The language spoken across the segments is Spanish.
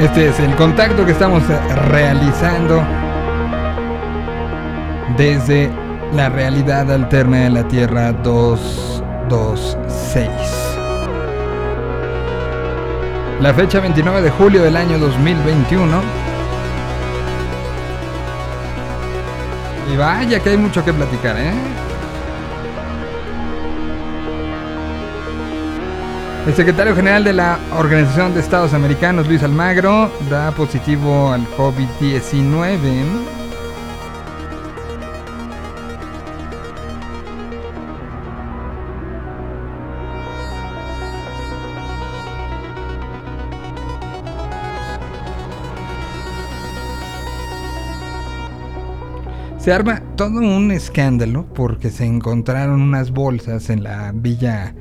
Este es el contacto que estamos realizando desde la realidad alterna de la Tierra 226. La fecha 29 de julio del año 2021. Y vaya que hay mucho que platicar, ¿eh? El secretario general de la Organización de Estados Americanos, Luis Almagro, da positivo al COVID-19. Se arma todo un escándalo porque se encontraron unas bolsas en la villa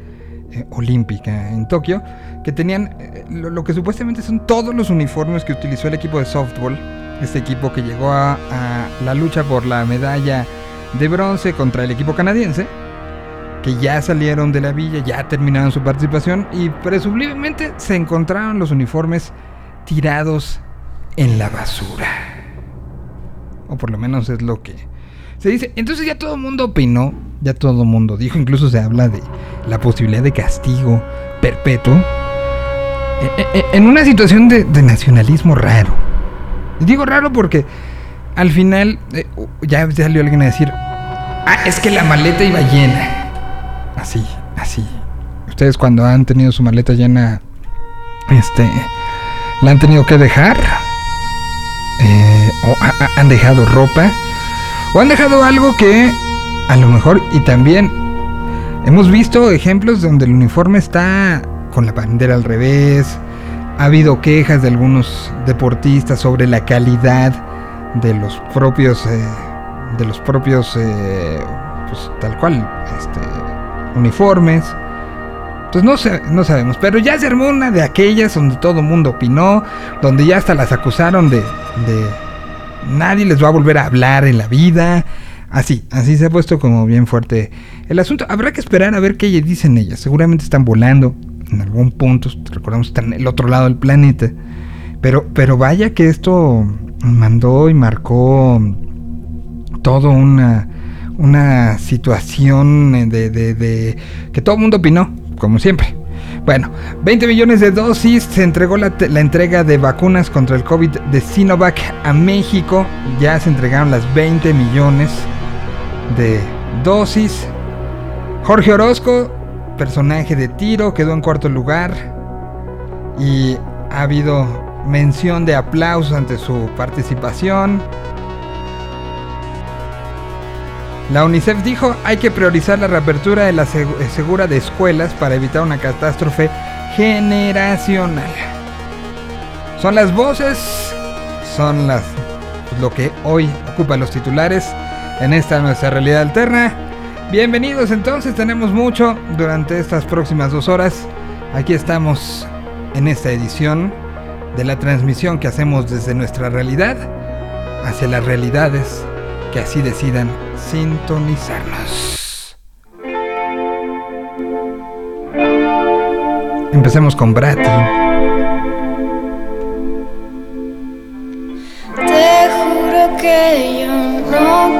eh, olímpica en Tokio que tenían eh, lo, que supuestamente son todos los uniformes que utilizó el equipo de softball, este equipo que llegó a, a la lucha por la medalla de bronce contra el equipo canadiense, que ya salieron de la villa, ya terminaron su participación y presumiblemente se encontraron los uniformes tirados en la basura. O por lo menos es lo que se dice. Entonces ya todo el mundo opinó, ya todo mundo dijo, incluso se habla de la posibilidad de castigo perpetuo. En una situación de, nacionalismo raro. Digo raro porque al final eh, ya salió alguien a decir, ah, es que la maleta iba llena. Así, así. Ustedes cuando han tenido su maleta llena, este, la han tenido que dejar. Eh, o ha, han dejado ropa. O han dejado algo que a lo mejor y también hemos visto ejemplos donde el uniforme está con la bandera al revés. Ha habido quejas de algunos deportistas sobre la calidad de los propios eh, de los propios eh, pues tal cual este, uniformes. Entonces no, sé, no sabemos, pero ya se armó una de aquellas donde todo el mundo opinó, donde ya hasta las acusaron de, de nadie les va a volver a hablar en la vida. Así, así se ha puesto como bien fuerte el asunto. Habrá que esperar a ver qué dicen ellas. Seguramente están volando en algún punto. Recordamos que están en el otro lado del planeta. Pero, pero vaya que esto mandó y marcó todo una, una situación de, que todo el mundo opinó, como siempre. Bueno, 20 millones de dosis, se entregó la, entrega de vacunas contra el COVID de Sinovac a México, ya se entregaron las 20 millones de dosis. Jorge Orozco, personaje de tiro, quedó en cuarto lugar y ha habido mención de aplausos ante su participación. La UNICEF dijo hay que priorizar la reapertura de la segura de escuelas para evitar una catástrofe generacional. Son las voces, son las pues, lo que hoy ocupan los titulares en esta nuestra realidad alterna. Bienvenidos entonces, tenemos mucho durante estas próximas dos horas. Aquí estamos en esta edición de la transmisión que hacemos desde nuestra realidad hacia las realidades que así decidan sintonizarnos. Empecemos con Brati. Que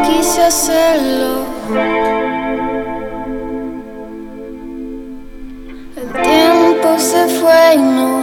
quise hacerlo. El tiempo se fue y no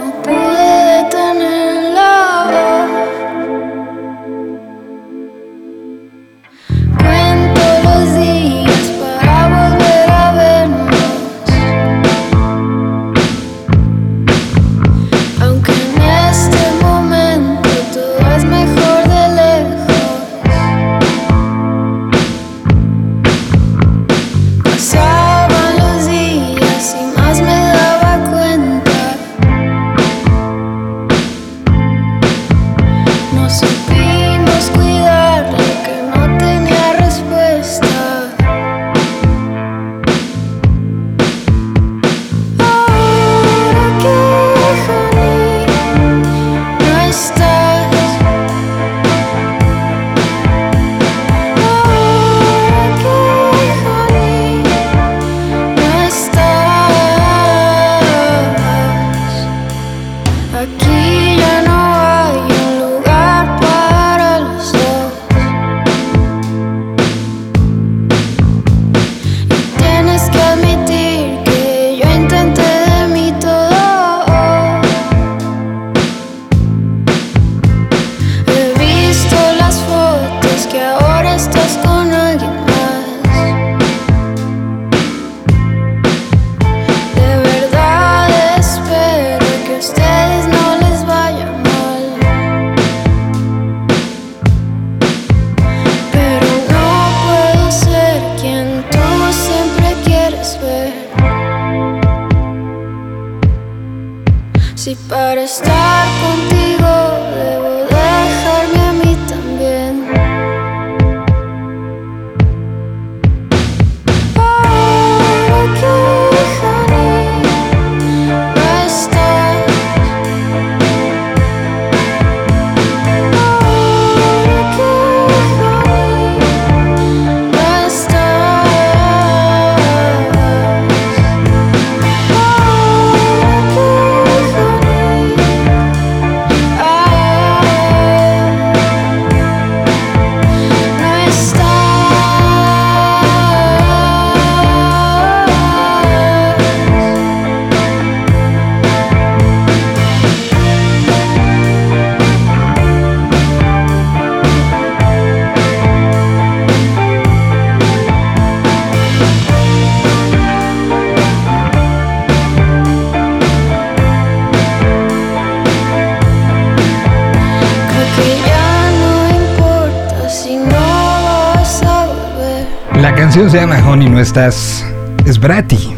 estás. Es Brati.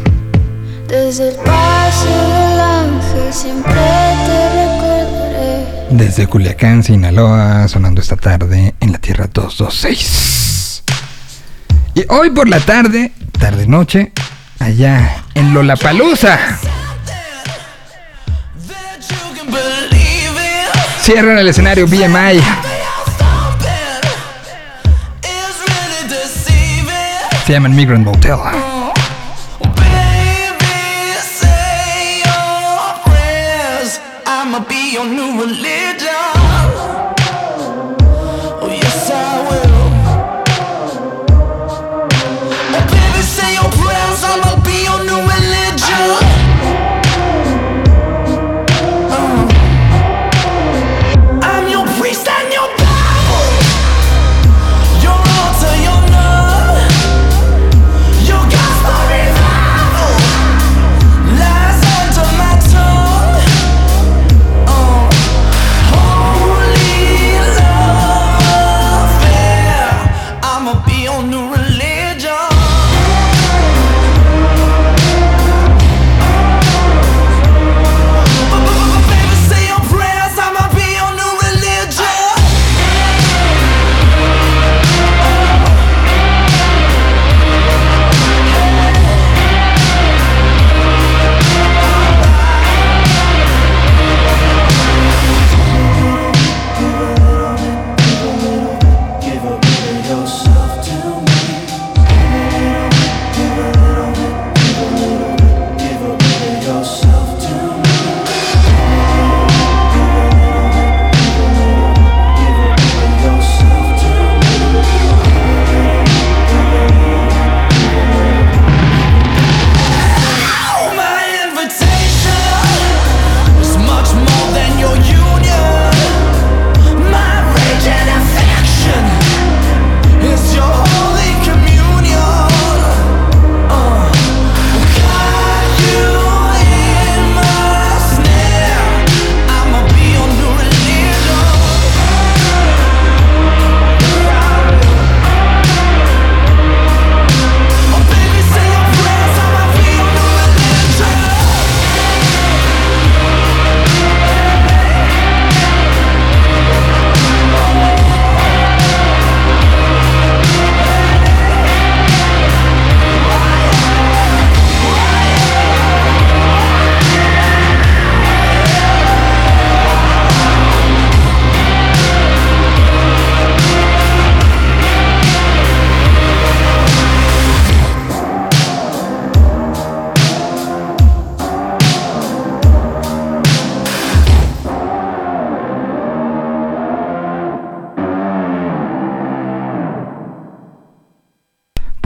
Desde el paso del ángel siempre te recordaré. Desde Culiacán, Sinaloa, sonando esta tarde en la Tierra 226. Y hoy por la tarde, tarde-noche, allá en Lollapalooza, cierran el escenario BMI. FM and Migrant Motel. Baby,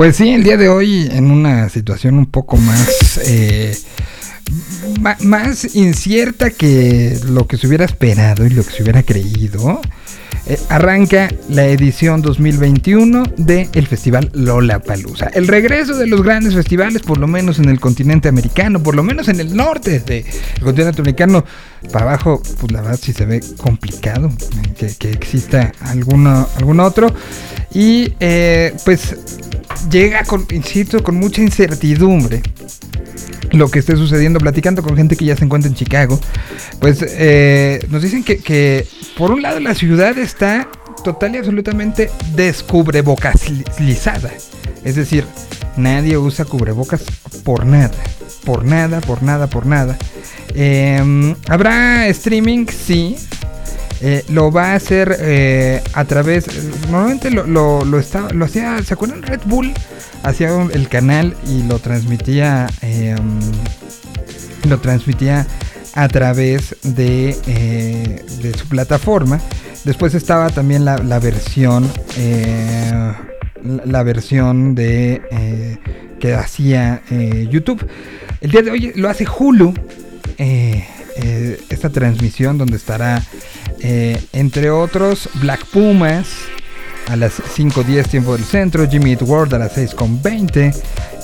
Pues sí, el día de hoy en una situación un poco más eh, más incierta que lo que se hubiera esperado y lo que se hubiera creído. eh, arranca la edición 2021 del Festival Lollapalooza. El regreso de los grandes festivales, por lo menos en el continente americano, por lo menos en el norte del continente americano. Para abajo, pues la verdad sí se ve complicado eh, que, exista alguno, algún otro. Y pues llega con, insisto, con mucha incertidumbre lo que esté sucediendo, platicando con gente que ya se encuentra en Chicago, pues eh, nos dicen que, que, por un lado la ciudad está total y absolutamente descubrebocalizada. Es decir, nadie usa cubrebocas por nada, por nada, por nada, por nada. Eh, ¿Habrá streaming? Sí. Eh, lo va a hacer eh, a través. Normalmente lo, lo, está, lo hacía. ¿Se acuerdan? Red Bull hacía el canal y lo transmitía. Eh, lo transmitía a través de, eh, de, su plataforma. Después estaba también la, la versión. La versión de. que hacía YouTube. El día de hoy lo hace Hulu. esta transmisión donde estará eh, entre otros, Black Pumas a las 5.10 tiempo del centro, Jimmy Eat World a las 6.20,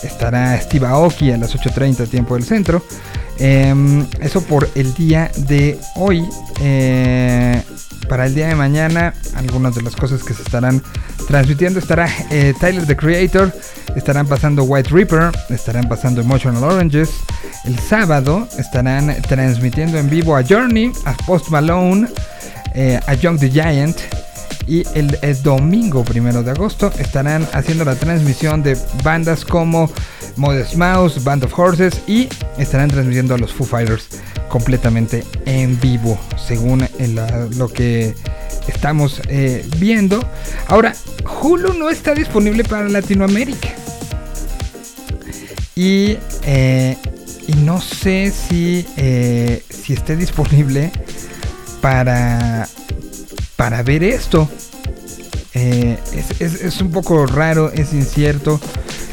estará Steve Aoki a las 8.30 tiempo del centro. Eh, eso por el día de hoy. Eh, para el día de mañana, algunas de las cosas que se estarán transmitiendo estará eh, Tyler the Creator, estarán pasando White Reaper, estarán pasando Emotional Oranges. El sábado estarán transmitiendo en vivo a Journey, a Post Malone, eh, a Young the Giant. Y el, domingo primero de agosto estarán haciendo la transmisión de bandas como Modest Mouse, Band of Horses y estarán transmitiendo a los Foo Fighters completamente en vivo, según lo que estamos eh, viendo. Ahora, Hulu no está disponible para Latinoamérica. Y, eh, no sé si, eh, si esté disponible para, para ver esto. Eh, es, un poco raro, es incierto,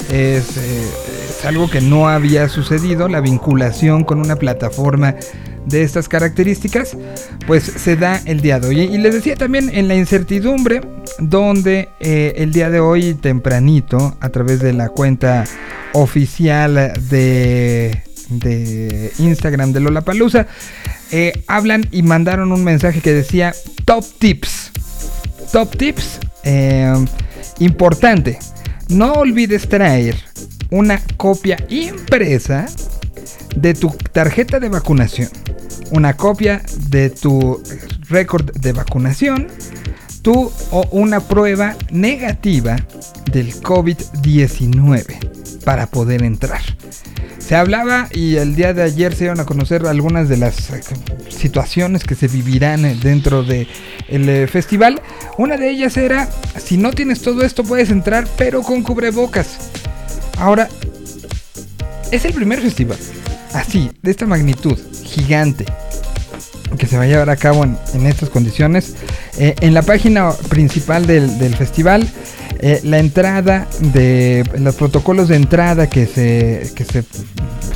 es, eh, es, algo que no había sucedido, la vinculación con una plataforma de estas características, pues se da el día de hoy. Y les decía también en la incertidumbre, donde eh, el día de hoy tempranito, a través de la cuenta oficial de, de Instagram de Lollapalooza, eh, hablan y mandaron un mensaje que decía top tips. Top tips. Eh, importante. No olvides traer una copia impresa de tu tarjeta de vacunación. Una copia de tu récord de vacunación. Tú o una prueba negativa del COVID-19 para poder entrar. Se hablaba y el día de ayer se iban a conocer algunas de las situaciones que se vivirán dentro del de festival. Una de ellas era, si no tienes todo esto puedes entrar, pero con cubrebocas. Ahora, es el primer festival, así, de esta magnitud, gigante, que se va a llevar a cabo en, estas condiciones. Eh, en la página principal del, festival eh, la entrada de los protocolos de entrada que se, que se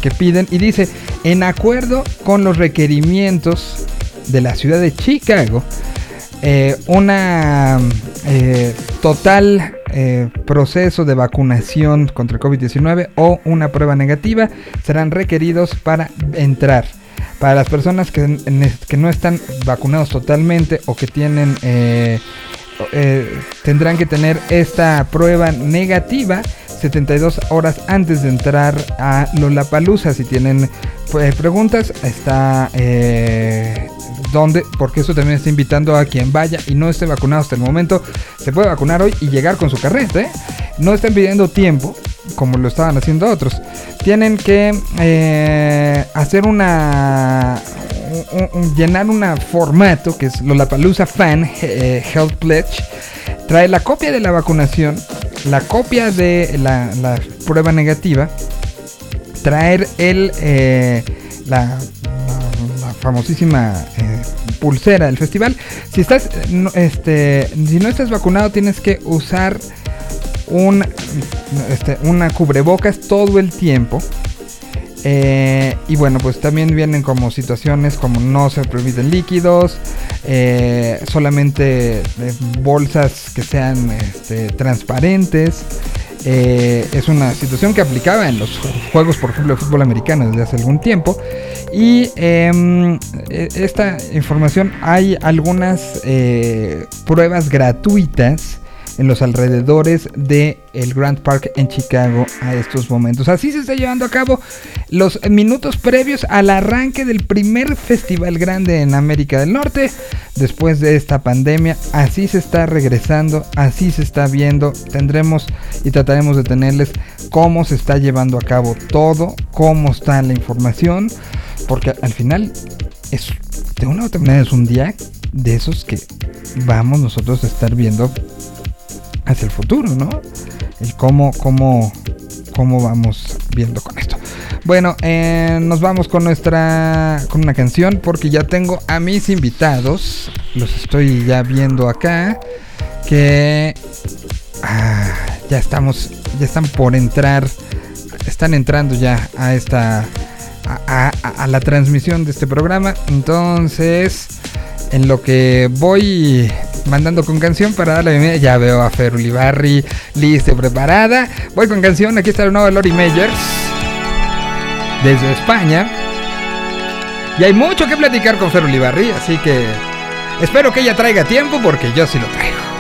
que piden y dice en acuerdo con los requerimientos de la ciudad de Chicago eh, una eh, total eh, proceso de vacunación contra el COVID-19 o una prueba negativa serán requeridos para entrar para las personas que, que no están vacunados totalmente o que tienen eh, eh, tendrán que tener esta prueba negativa 72 horas antes de entrar a Lollapalooza. Si tienen eh, preguntas, está eh, donde, porque eso también está invitando a quien vaya y no esté vacunado hasta el momento. Se puede vacunar hoy y llegar con su carreta. ¿eh? No están pidiendo tiempo como lo estaban haciendo otros. Tienen que eh, hacer una un, un, llenar un formato que es Lollapalooza Fan eh, Health Pledge. Trae la copia de la vacunación, la copia de la, prueba negativa, traer el eh, la, famosísima eh, pulsera del festival. Si estás este si no estás vacunado tienes que usar un este, una cubrebocas todo el tiempo. Eh, y bueno, pues también vienen como situaciones como no se permiten líquidos, eh, solamente eh, bolsas que sean este, transparentes. Es una situación que aplicaba en los juegos, por ejemplo, de fútbol americano desde hace algún tiempo. Y em, e, esta información, hay algunas pruebas gratuitas en los alrededores de el Grand Park en Chicago a estos momentos. Así se está llevando a cabo los minutos previos al arranque del primer festival grande en América del Norte después de esta pandemia. Así se está regresando, así se está viendo. Tendremos y trataremos de tenerles cómo se está llevando a cabo todo, cómo está la información, porque al final es de una u otra manera es un día de esos que vamos nosotros a estar viendo hacia el futuro, ¿no? El cómo, cómo, cómo vamos viendo con esto. Bueno, eh, nos vamos con nuestra, con una canción porque ya tengo a mis invitados, los estoy ya viendo acá, que ah, ya estamos, ya están por entrar, están entrando ya a esta, a, la transmisión de este programa, entonces en lo que voy mandando con canción para darle bienvenida. Ya veo a Fer Ulibarri lista y preparada. Voy con canción. Aquí está la nueva Lori Meyers desde España. Y hay mucho que platicar con Fer Ulibarri, así que espero que ella traiga tiempo porque yo sí lo traigo.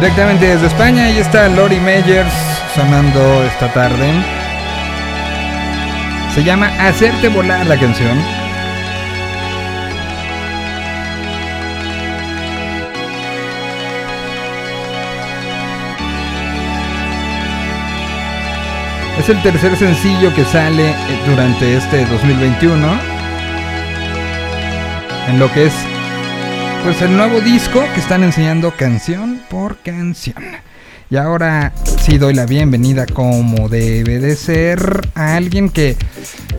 Directamente desde España, ahí está Lori Meyers sonando esta tarde. Se llama Hacerte volar la canción. Es el tercer sencillo que sale eh, durante este 2021. En lo que es pues el nuevo disco que están enseñando canción por canción. Y ahora sí doy la bienvenida como debe de ser a alguien que,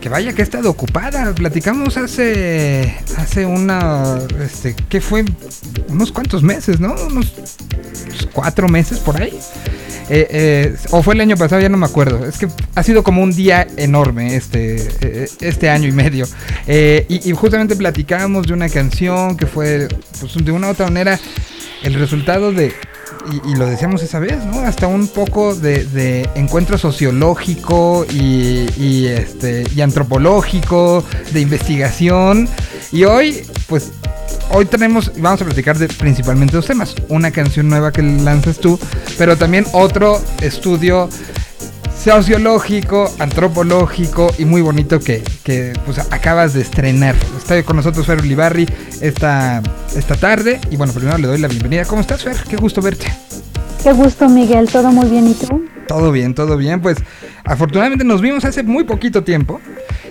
que vaya que ha estado ocupada. Platicamos hace hace una este ¿qué fue? Unos cuantos meses, ¿no? Unos cuatro meses por ahí. Eh, eh, o fue el año pasado, ya no me acuerdo. Es que ha sido como un día enorme este, eh, este año y medio. Y, y justamente platicábamos de una canción que fue, pues de una u otra manera, el resultado de, y, lo decíamos esa vez, ¿no? Hasta un poco de, de encuentro sociológico y, y, este, y antropológico, de investigación. Y hoy, pues hoy tenemos, vamos a platicar de principalmente dos temas. Una canción nueva que lanzas tú, pero también otro estudio sociológico, antropológico y muy bonito que, que pues, acabas de estrenar. Está con nosotros Fer Ulibarri esta, esta tarde. Y bueno, primero le doy la bienvenida. ¿Cómo estás, Fer? Qué gusto verte. Qué gusto, Miguel. ¿Todo muy bien? ¿Y tú? Todo bien, todo bien. Pues afortunadamente nos vimos hace muy poquito tiempo.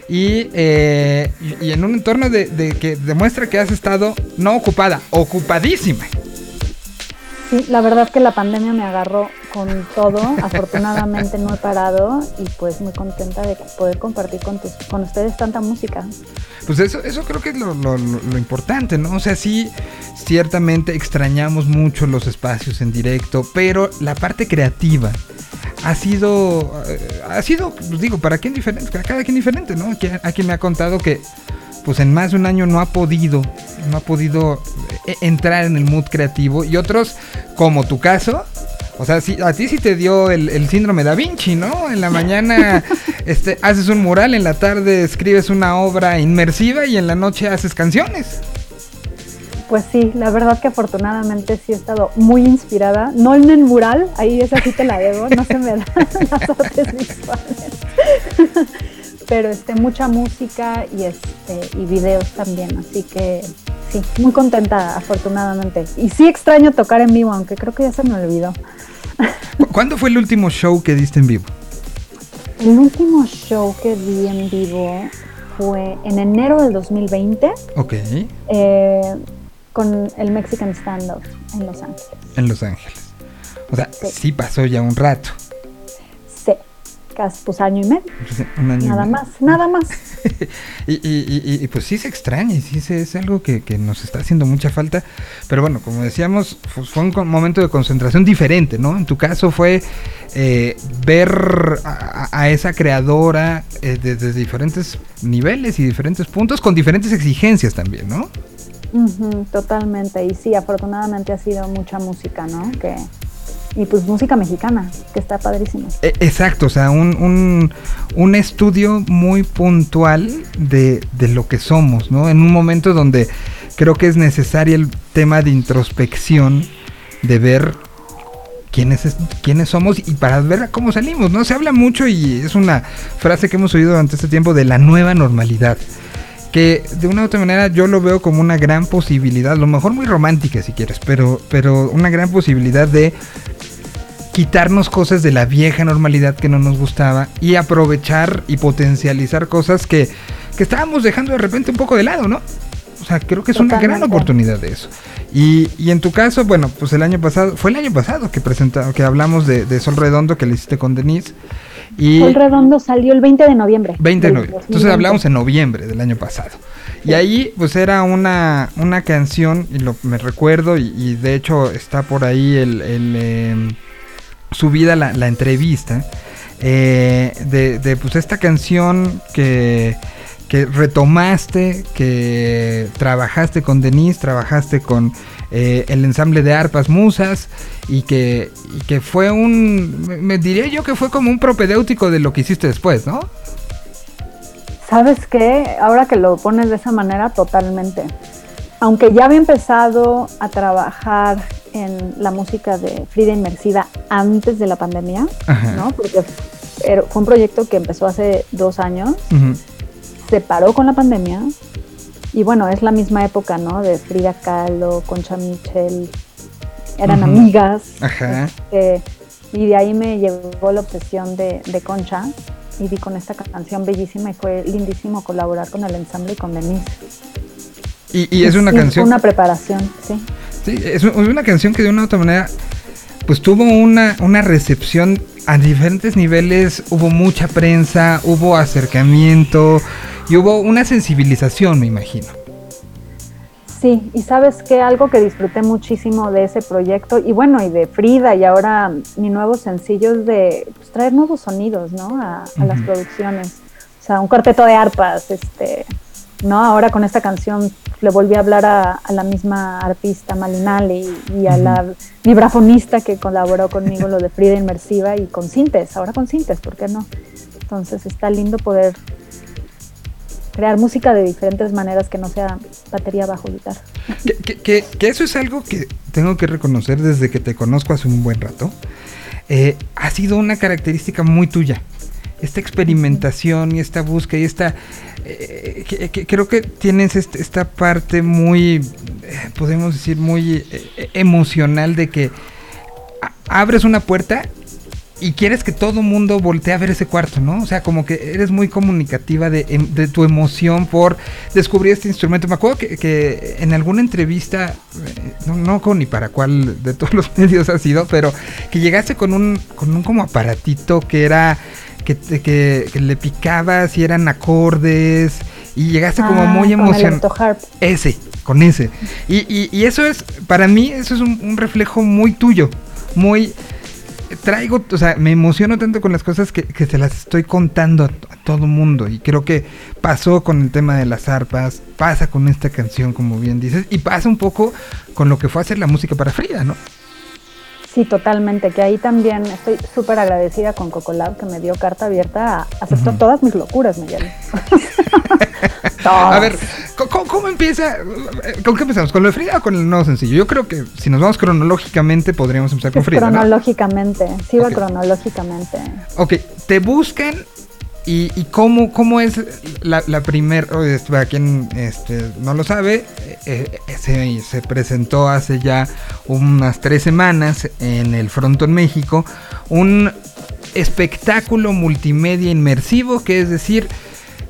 Y, eh, y, y en un entorno de, de que demuestra que has estado no ocupada, ocupadísima. Sí, la verdad que la pandemia me agarró con todo. Afortunadamente no he parado y pues muy contenta de poder compartir con, tus, con ustedes tanta música. Pues eso, eso creo que es lo, lo, lo, importante, ¿no? O sea, sí, ciertamente extrañamos mucho los espacios en directo, pero la parte creativa ha sido, eh, ha sido, pues digo, para quien diferente, para cada quien diferente, ¿no? Aquí, aquí me ha contado que pues en más de un año no ha podido, no ha podido eh, entrar en el mood creativo y otros, como tu caso, o sea, si, a ti sí te dio el, el, síndrome da Vinci, ¿no? En la mañana este, haces un mural, en la tarde escribes una obra inmersiva y en la noche haces canciones. Pues sí, la verdad que afortunadamente sí he estado muy inspirada. No en el mural, ahí esa sí te la debo, no se me dan las artes visuales. Pero este, mucha música y, este, y videos también, así que sí, muy contenta afortunadamente. Y sí extraño tocar en vivo, aunque creo que ya se me olvidó. ¿Cuándo fue el último show que diste en vivo? El último show que di en vivo fue en enero del 2020. Ok. Eh, con el Mexican Standoff en Los Ángeles. En Los Ángeles. O sea, sí, sí pasó ya un rato. Pues año y medio. Sí, un año nada y medio. más, nada más. y, y, y, y, pues sí se extraña y sí se, es algo que, que, nos está haciendo mucha falta. Pero bueno, como decíamos, pues fue un momento de concentración diferente, ¿no? En tu caso fue eh, ver a, a, esa creadora eh, desde diferentes niveles y diferentes puntos, con diferentes exigencias también, ¿no? Uh -huh, totalmente, y sí, afortunadamente ha sido mucha música, ¿no? Que, y pues música mexicana, que está padrísimo. Eh, exacto, o sea, un, un, un estudio muy puntual de, de, lo que somos, ¿no? En un momento donde creo que es necesario el tema de introspección, de ver quiénes, quiénes somos y para ver cómo salimos, ¿no? Se habla mucho y es una frase que hemos oído durante este tiempo de la nueva normalidad que de una u otra manera yo lo veo como una gran posibilidad, lo mejor muy romántica si quieres, pero, pero una gran posibilidad de quitarnos cosas de la vieja normalidad que no nos gustaba y aprovechar y potencializar cosas que, que estábamos dejando de repente un poco de lado, ¿no? O sea, creo que es Totalmente. una gran oportunidad de eso. Y, y, en tu caso, bueno, pues el año pasado, fue el año pasado que presenta, que hablamos de, de Sol Redondo que le hiciste con Denise. Y Sol Redondo salió el 20 de noviembre. 20 de noviembre. Entonces hablamos en noviembre del año pasado. Y ahí pues era una, una canción, y lo, me recuerdo, y, y, de hecho está por ahí el, el eh, subida la, la entrevista, eh, de, de, pues esta canción que, que retomaste, que trabajaste con Denise, trabajaste con eh, el ensamble de arpas musas y que, y que fue un, me, me, diría yo que fue como un propedéutico de lo que hiciste después, ¿no? ¿Sabes qué? Ahora que lo pones de esa manera, totalmente. Aunque ya había empezado a trabajar en la música de Frida Inmersiva antes de la pandemia, Ajá. ¿no? Porque fue un proyecto que empezó hace dos años, se paró con la pandemia y bueno, es la misma época, ¿no? De Frida Kahlo, Concha Mitchell, eran Ujú. amigas. Ajá. este, y de ahí me llegó la obsesión de, de Concha y di con esta canción bellísima y fue lindísimo colaborar con el ensamble y con Denise. Y, y es una Sí, canción. Una preparación, sí. Sí, es una canción que de una u otra manera, pues tuvo una, una recepción a diferentes niveles, hubo mucha prensa, hubo acercamiento y hubo una sensibilización, me imagino. Sí, y sabes que algo que disfruté muchísimo de ese proyecto, y bueno, y de Frida, y ahora mi nuevo sencillo es de pues, traer nuevos sonidos, ¿no? A, a las producciones. O sea, un cuarteto de arpas, este, ¿no? Ahora con esta canción le volví a hablar a, a la misma artista Malinali y, a la vibrafonista que colaboró conmigo, lo de Frida Inmersiva, y con Sintes, ahora con Sintes, ¿por qué no? Entonces está lindo poder crear música de diferentes maneras que no sea batería, bajo, guitarra. Que, que- que- que eso es algo que tengo que reconocer desde que te conozco hace un buen rato. Eh, ha sido una característica muy tuya. Esta experimentación y esta búsqueda y esta... eh, que- creo que tienes este- esta parte muy, eh, podemos decir, muy eh, emocional de que abres una puerta y quieres que todo mundo voltee a ver ese cuarto, ¿no? O sea, como que eres muy comunicativa de, em- de tu emoción por descubrir este instrumento. Me acuerdo que, que en alguna entrevista, eh, no, no con ni para cuál de todos los medios ha sido, pero que llegaste con un, con un como aparatito que era, que, que, que le picabas y eran acordes y llegaste como Ah, muy emocionado. Ese, con ese. Y, y- y eso es, para mí, eso es un, un reflejo muy tuyo. Muy. Traigo, o sea, me emociono tanto con las cosas que, que se las estoy contando a, a todo mundo. Y creo que pasó con el tema de las arpas, pasa con esta canción, como bien dices, y pasa un poco con lo que fue hacer la música para Frida, ¿no? Sí, totalmente, que ahí también estoy súper agradecida con Cocolab que me dio carta abierta, a, aceptó Ujú. todas mis locuras, Miguel. A ver, ¿cómo, empieza? ¿Con qué empezamos? ¿Con lo de Frida o con el nuevo sencillo? Yo creo que si nos vamos cronológicamente podríamos empezar con Es Frida. ¿no? cronológicamente, sí va cronológicamente. Ok, te buscan y, y cómo, cómo es la, la primer, este, para quien este, no lo sabe, eh, eh, se, se presentó hace ya unas tres semanas en el Frontón México un espectáculo multimedia inmersivo, que es decir,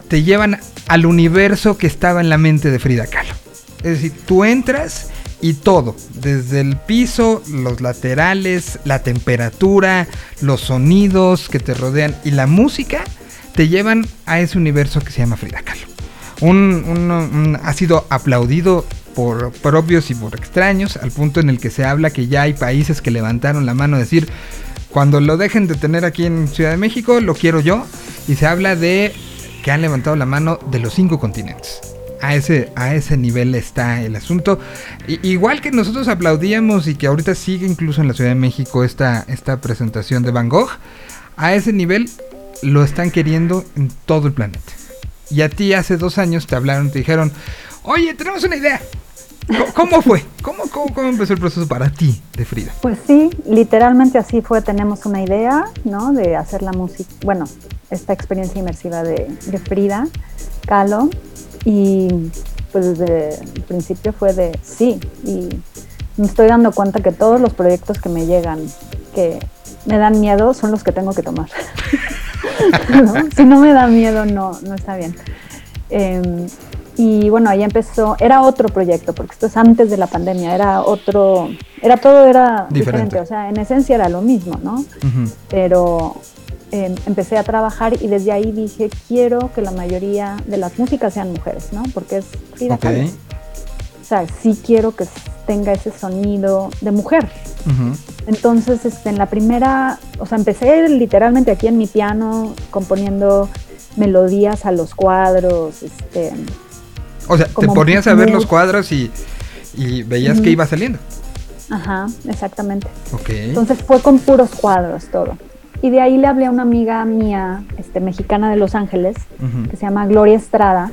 te llevan al universo que estaba en la mente de Frida Kahlo. Es decir, tú entras y todo, desde el piso, los laterales, la temperatura, los sonidos que te rodean y la música, te llevan a ese universo que se llama Frida Kahlo. Un, un- un- ha sido aplaudido por propios y por extraños, al punto en el que se habla que ya hay países que levantaron la mano a decir, cuando lo dejen de tener aquí en Ciudad de México, lo quiero yo, y se habla de que han levantado la mano de los cinco continentes. A ese, a ese nivel está el asunto. I- igual que nosotros aplaudíamos y que ahorita sigue incluso en la Ciudad de México esta, esta presentación de Van Gogh, a ese nivel lo están queriendo en todo el planeta. Y a ti hace dos años te hablaron, te dijeron, oye, tenemos una idea. ¿Cómo, fue? ¿Cómo, cómo, empezó el proceso para ti de Frida? Pues sí, literalmente así fue, tenemos una idea, ¿no? De hacer la música, bueno, esta experiencia inmersiva de, de Frida Kahlo y pues desde el principio fue de sí y me estoy dando cuenta que todos los proyectos que me llegan que me dan miedo son los que tengo que tomar. ¿No? Si no me da miedo, no, no está bien. Eh, y bueno, ahí empezó, era otro proyecto, porque esto es antes de la pandemia, era otro, era todo era Diferente. diferente, o sea, en esencia era lo mismo, ¿no? Pero eh, empecé a trabajar y desde ahí dije, quiero que la mayoría de las músicas sean mujeres, ¿no? Porque es Frida. O sea, sí quiero que tenga ese sonido de mujer. Entonces, este, en la primera, o sea, empecé literalmente aquí en mi piano componiendo melodías a los cuadros, este, O sea, te ponías a ver los cuadros y, y veías que Ujú. iba saliendo. ajá, exactamente. Ok. Entonces fue con puros cuadros todo. Y de ahí le hablé a una amiga mía, este, mexicana de Los Ángeles, que se llama Gloria Estrada,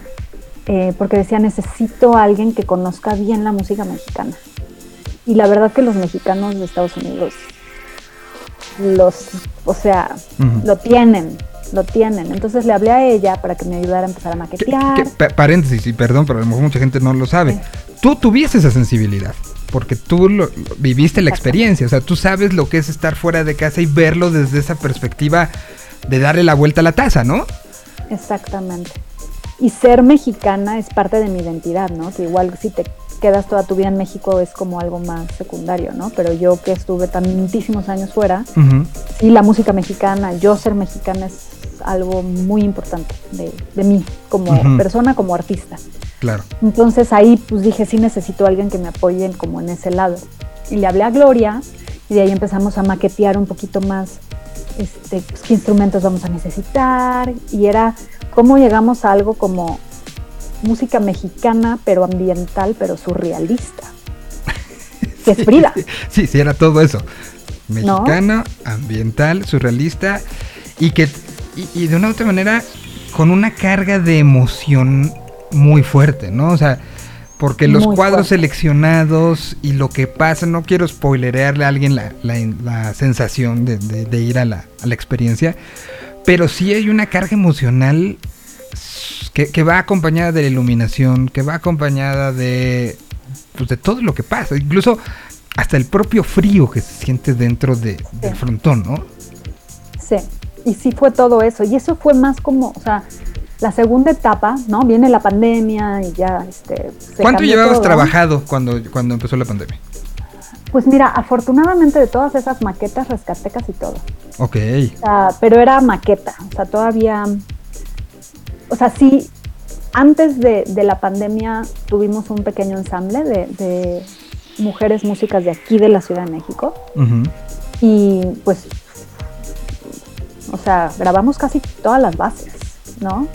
eh, porque decía, necesito a alguien que conozca bien la música mexicana. y la verdad que los mexicanos de Estados Unidos los, o sea, lo tienen, lo tienen. Entonces le hablé a ella para que me ayudara a empezar a Que- maquetear. que- pa- paréntesis, y perdón, pero a lo mejor mucha gente no lo sabe. Tú tuviste esa sensibilidad, porque tú lo- lo- viviste la experiencia, o sea, tú sabes lo que es estar fuera de casa y verlo desde esa perspectiva de darle la vuelta a la taza, ¿no? Exactamente. Y ser mexicana es parte de mi identidad, ¿no? Que igual si te quedas toda tu vida en México es como algo más secundario, ¿no? Pero yo que estuve tantísimos años fuera, Ujú. sí, la música mexicana, yo ser mexicana es algo muy importante de, de mí como persona, como artista. Claro. Entonces ahí pues dije, sí necesito a alguien que me apoye como en ese lado. Y le hablé a Gloria y de ahí empezamos a maquetear un poquito más este, pues, qué instrumentos vamos a necesitar. Y era cómo llegamos a algo como música mexicana, pero ambiental, pero surrealista. Que es Frida. Sí, sí, era todo eso. Mexicano, ambiental, surrealista y que y, y de una u otra manera con una carga de emoción muy fuerte, ¿no? O sea, porque los Muy cuadros fuerte. seleccionados y lo que pasa, no quiero spoilerearle a alguien la, la- la sensación de, de- de ir a la, a la experiencia, pero sí hay una carga emocional que, que va acompañada de la iluminación, que va acompañada de, pues, de todo lo que pasa, incluso hasta el propio frío que se siente dentro de- del frontón, ¿no? Sí, y sí fue todo eso. Y eso fue más como, o sea, la segunda etapa, ¿no? Viene la pandemia y ya, este... se ¿Cuánto llevabas todo. trabajado cuando, cuando empezó la pandemia? Pues mira, afortunadamente de todas esas maquetas rescaté casi todo. Ok. O sea, pero era maqueta, o sea, todavía... O sea, sí, antes de, de la pandemia tuvimos un pequeño ensamble de, de mujeres músicas de aquí de la Ciudad de México. Y pues, o sea, grabamos casi todas las bases, ¿no?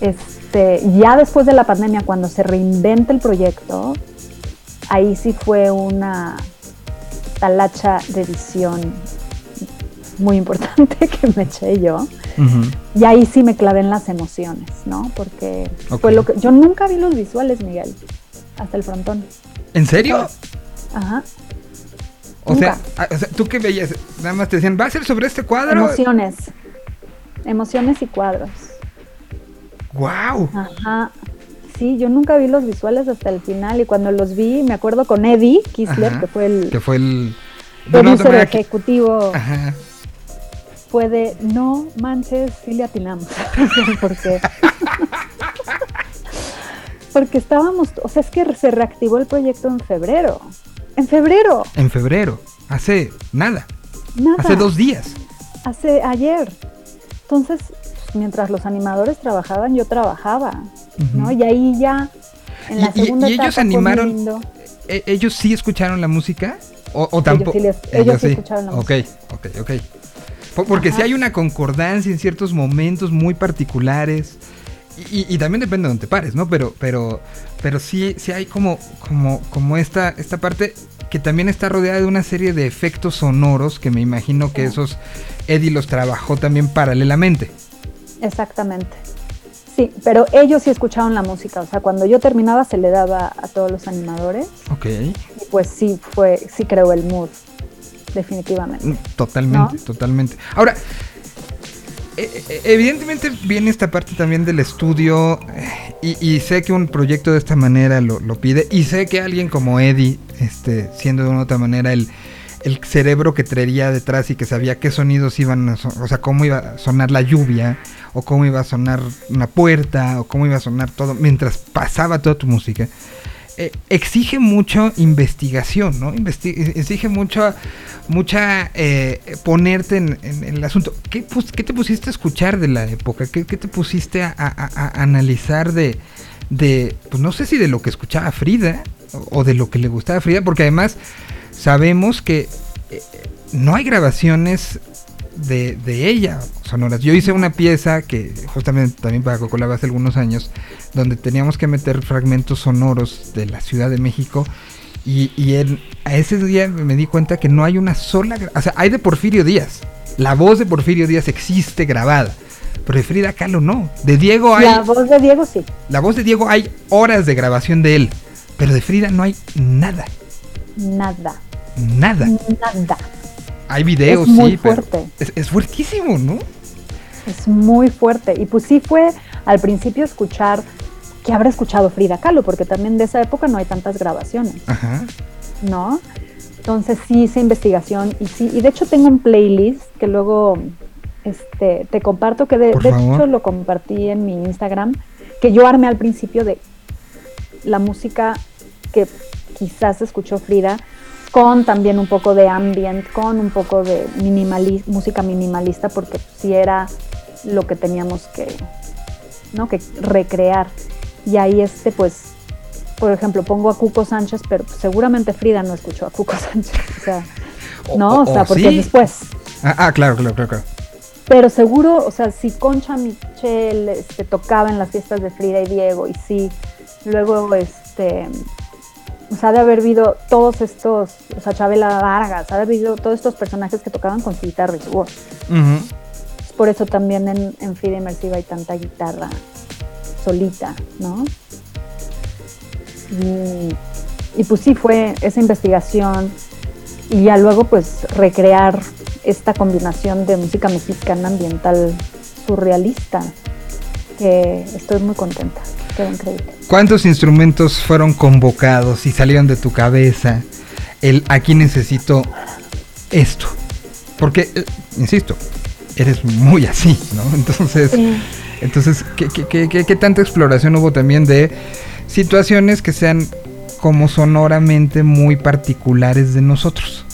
Este, ya después de la pandemia, cuando se reinventa el proyecto, ahí sí fue una talacha de edición muy importante que me eché yo. Y ahí sí me clavé en las emociones, ¿no? Porque fue lo que. Yo nunca vi los visuales, Miguel, hasta el frontón. ¿En serio? Ajá. O sea, Nunca. a- o sea, ¿tú qué veías? Nada más te decían, ¿va a ser sobre este cuadro? Emociones. Emociones y cuadros. ¡Wow! Ajá. Sí, yo nunca vi los visuales hasta el final y cuando los vi, me acuerdo con Eddie Kisler, Ajá. que fue el Que fue el... manera que- ejecutivo, Ajá. fue de, no manches, sí le atinamos. Porque, porque estábamos, o sea, es que se reactivó el proyecto en febrero. En febrero, En febrero. Hace nada. nada. Hace dos días. Hace ayer. Entonces, mientras los animadores trabajaban, yo trabajaba, ¿no? Y ahí ya, en la Y- y- segunda y ellos etapa animaron- lindo. ¿E- ¿Ellos sí escucharon la música? ¿O, o tampoco? sí les- ellos sí escucharon la Ok, ok, ok. Po- Porque sí hay una concordancia en ciertos momentos muy particulares. Y, y- también depende de donde te pares, ¿no? Pero, pero, pero sí, sí hay como, como, como esta, esta parte que también está rodeada de una serie de efectos sonoros que me imagino que esos Eddie los trabajó también paralelamente. Exactamente. Sí, pero ellos sí escucharon la música, o sea, cuando yo terminaba se le daba a todos los animadores Ok. y pues sí fue, sí creó el mood, definitivamente. Mm, Totalmente, ¿No? totalmente. Ahora, e- e- evidentemente viene esta parte también del estudio eh, y, y sé que un proyecto de esta manera lo, lo pide y sé que alguien como Eddie, este, siendo de una u otra manera el, el cerebro que traería detrás y que sabía qué sonidos iban a son- o sea, cómo iba a sonar la lluvia o cómo iba a sonar una puerta o cómo iba a sonar todo mientras pasaba toda tu música. eh, exige mucho investigación, ¿no? Investi- exige mucho, mucha eh, ponerte en, el asunto. ¿Qué, qué te pusiste a escuchar de la época? ¿Qué, te pusiste a analizar de, de, pues no sé si de lo que escuchaba Frida o, o de lo que le gustaba a Frida? Porque además sabemos que eh, no hay grabaciones de, de ella sonoras. Yo hice una pieza que justamente también para Cocolaba hace algunos años, donde teníamos que meter fragmentos sonoros de la Ciudad de México. Y, y en- a ese día me di cuenta que no hay una sola... O sea, hay de Porfirio Díaz. La voz de Porfirio Díaz existe grabada. Pero de Frida Kahlo no. De Diego hay... La voz de Diego sí, La voz de Diego hay horas de grabación de él. Pero de Frida no hay nada. Nada, Nada. nada. Hay videos, Es muy sí, pero fuerte. es, es fuertísimo, ¿no? Es muy fuerte. Y pues sí fue al principio escuchar que habrá escuchado Frida Kahlo, porque también de esa época no hay tantas grabaciones, Ajá. ¿no? Entonces sí hice investigación y sí, y de hecho tengo un playlist que luego este, te comparto, que de, de hecho lo compartí en mi Instagram, que yo armé al principio de la música que quizás escuchó Frida, con también un poco de ambient, con un poco de minimali- música minimalista, porque sí era lo que teníamos que, ¿no? que recrear. Y ahí este, pues, por ejemplo, pongo a Cuco Sánchez, pero seguramente Frida no escuchó a Cuco Sánchez. O sea, O- no, o, sea, porque sí. después. Ah, ah, claro, claro, claro, claro. Pero seguro, o sea, si Concha Michel este, tocaba en las fiestas de Frida y Diego, y sí, luego, este, o sea, de haber habido todos estos, o sea, Chabela Vargas, ha de haber habido todos estos personajes que tocaban con su guitarra y su voz. Por eso también en, en Frida Inmersiva hay tanta guitarra solita, ¿no? Y, y pues sí, fue esa investigación y ya luego pues recrear esta combinación de música mexicana ambiental surrealista, que estoy muy contenta, quedó increíble. ¿Cuántos instrumentos fueron convocados y salieron de tu cabeza? El aquí necesito esto. Porque, eh, insisto, eres muy así, ¿no? Entonces, Sí. entonces ¿qué, qué, qué- qué- qué tanta exploración hubo también de situaciones que sean como sonoramente muy particulares de nosotros?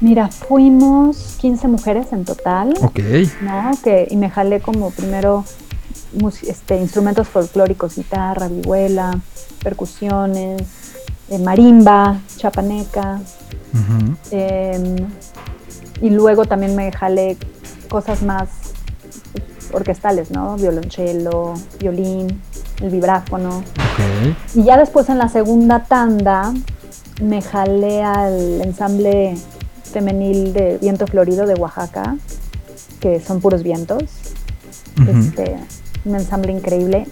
Mira, fuimos 15 mujeres en total. Ok. ¿no? Que, y me jalé como primero este, instrumentos folclóricos, guitarra, vihuela, percusiones, eh, marimba, chapaneca, em, y luego también me jalé cosas más orquestales, ¿no? Violonchelo, violín, el vibráfono. Y ya después en la segunda tanda me jalé al ensamble femenil de Viento Florido de Oaxaca, que son puros vientos. Este, un ensamble increíble.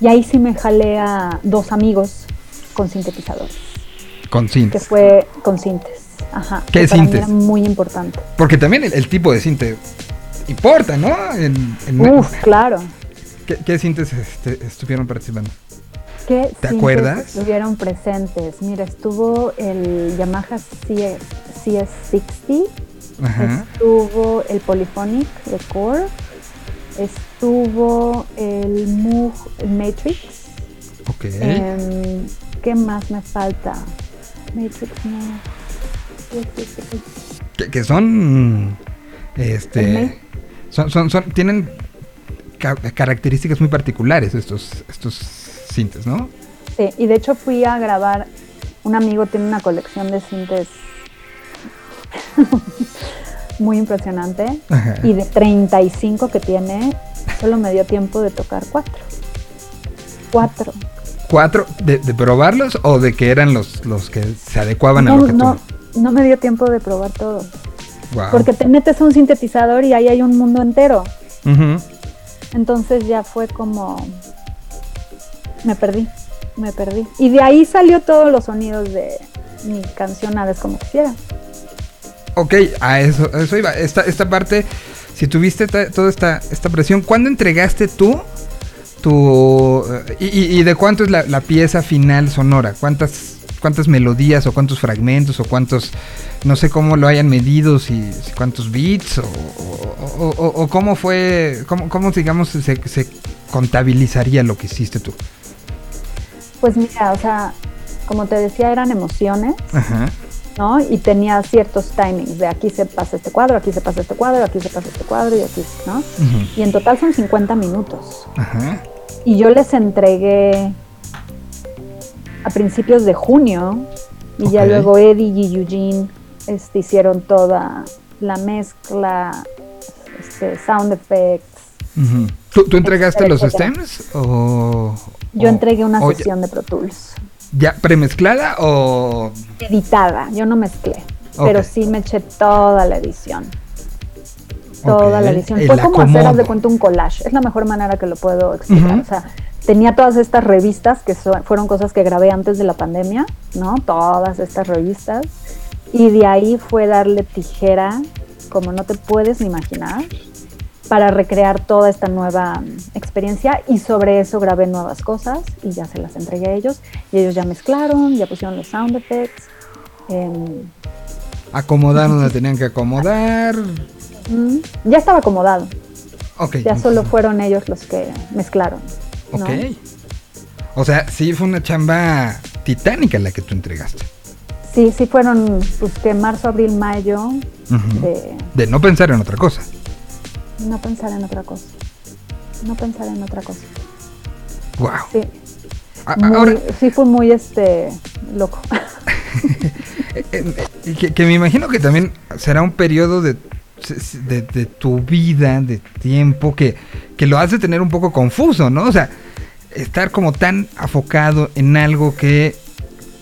Y ahí sí me jalé a dos amigos con sintetizadores, Con que sintes. fue con sintes. Ajá. ¿Qué que para mí era muy importante. Porque también el, el tipo de cinte importa, ¿no? En, en- Uf, claro. ¿Qué, qué sintes este, estuvieron participando? ¿Qué ¿Te acuerdas? Estuvieron presentes. Mira, estuvo el Yamaha CS, CS60, Ajá. estuvo el Polyphonic de Core, estuvo el Moog Matrix. Ok. Em, ¿Qué más me falta? Matrix no. que, que son este son, son, son tienen ca- características muy particulares estos estos sintes no Sí, y de hecho fui a grabar. Un amigo tiene una colección de sintes muy impresionante. Ajá. Y de 35 que tiene, solo me dio tiempo de tocar cuatro. Cuatro. cuatro de, de probarlos o de que eran los los que se adecuaban a lo que no, tú no me dio tiempo de probar todo. Guau. Porque te metes a un sintetizador y ahí hay un mundo entero. Entonces ya fue como... Me perdí, me perdí. Y de ahí salió todos los sonidos de mi canción Aves como quisiera. Ok, a eso, a eso iba. Esta, esta parte, si tuviste toda esta, esta presión, ¿cuándo entregaste tú tu... eh, y, y- y de cuánto es la, la pieza final sonora? ¿Cuántas, ¿Cuántas melodías o cuántos fragmentos o cuántos... No sé cómo lo hayan medido, si, si cuántos beats o- o- o cómo fue, cómo, cómo digamos se, se contabilizaría lo que hiciste tú. Pues mira, o sea, como te decía, eran emociones, Ajá. ¿No? Y tenía ciertos timings, de aquí se pasa este cuadro, aquí se pasa este cuadro, aquí se pasa este cuadro y aquí, ¿no? Y en total son 50 minutos. Ajá. Y yo les entregué a principios de junio y ya luego Eddie y Eugene este, hicieron toda la mezcla, este, sound effects. ¿Tú, tú entregaste los etcétera. stems o...? Yo o- entregué una o ya- sesión de Pro Tools. ¿Ya premezclada o...? editada, yo no mezclé, pero sí me eché toda la edición. Toda la edición. el Fue como hacer, haz de cuenta, un collage. Es la mejor manera que lo puedo explicar. O sea, tenía todas estas revistas que so- fueron cosas que grabé antes de la pandemia, ¿no? Todas estas revistas. Y de ahí fue darle tijera, como no te puedes ni imaginar, para recrear toda esta nueva mm, experiencia. Y sobre eso grabé nuevas cosas y ya se las entregué a ellos. Y ellos ya mezclaron, ya pusieron los sound effects. em, Acomodaron donde tenían que acomodar. mm, ya estaba acomodado. Ok. Ya solo fueron ellos los que mezclaron. ¿no? Ok. O sea, sí fue una chamba titánica la que tú entregaste. Sí, sí fueron, pues que marzo, abril, mayo, De no pensar en otra cosa. No pensar en otra cosa. No pensar en otra cosa. Wow. Sí, A- muy- ahora, sí fue muy este loco. que, que me imagino que también será un periodo de, de, de tu vida, de tiempo, que, que lo hace tener un poco confuso, ¿no? O sea, estar como tan afocado en algo que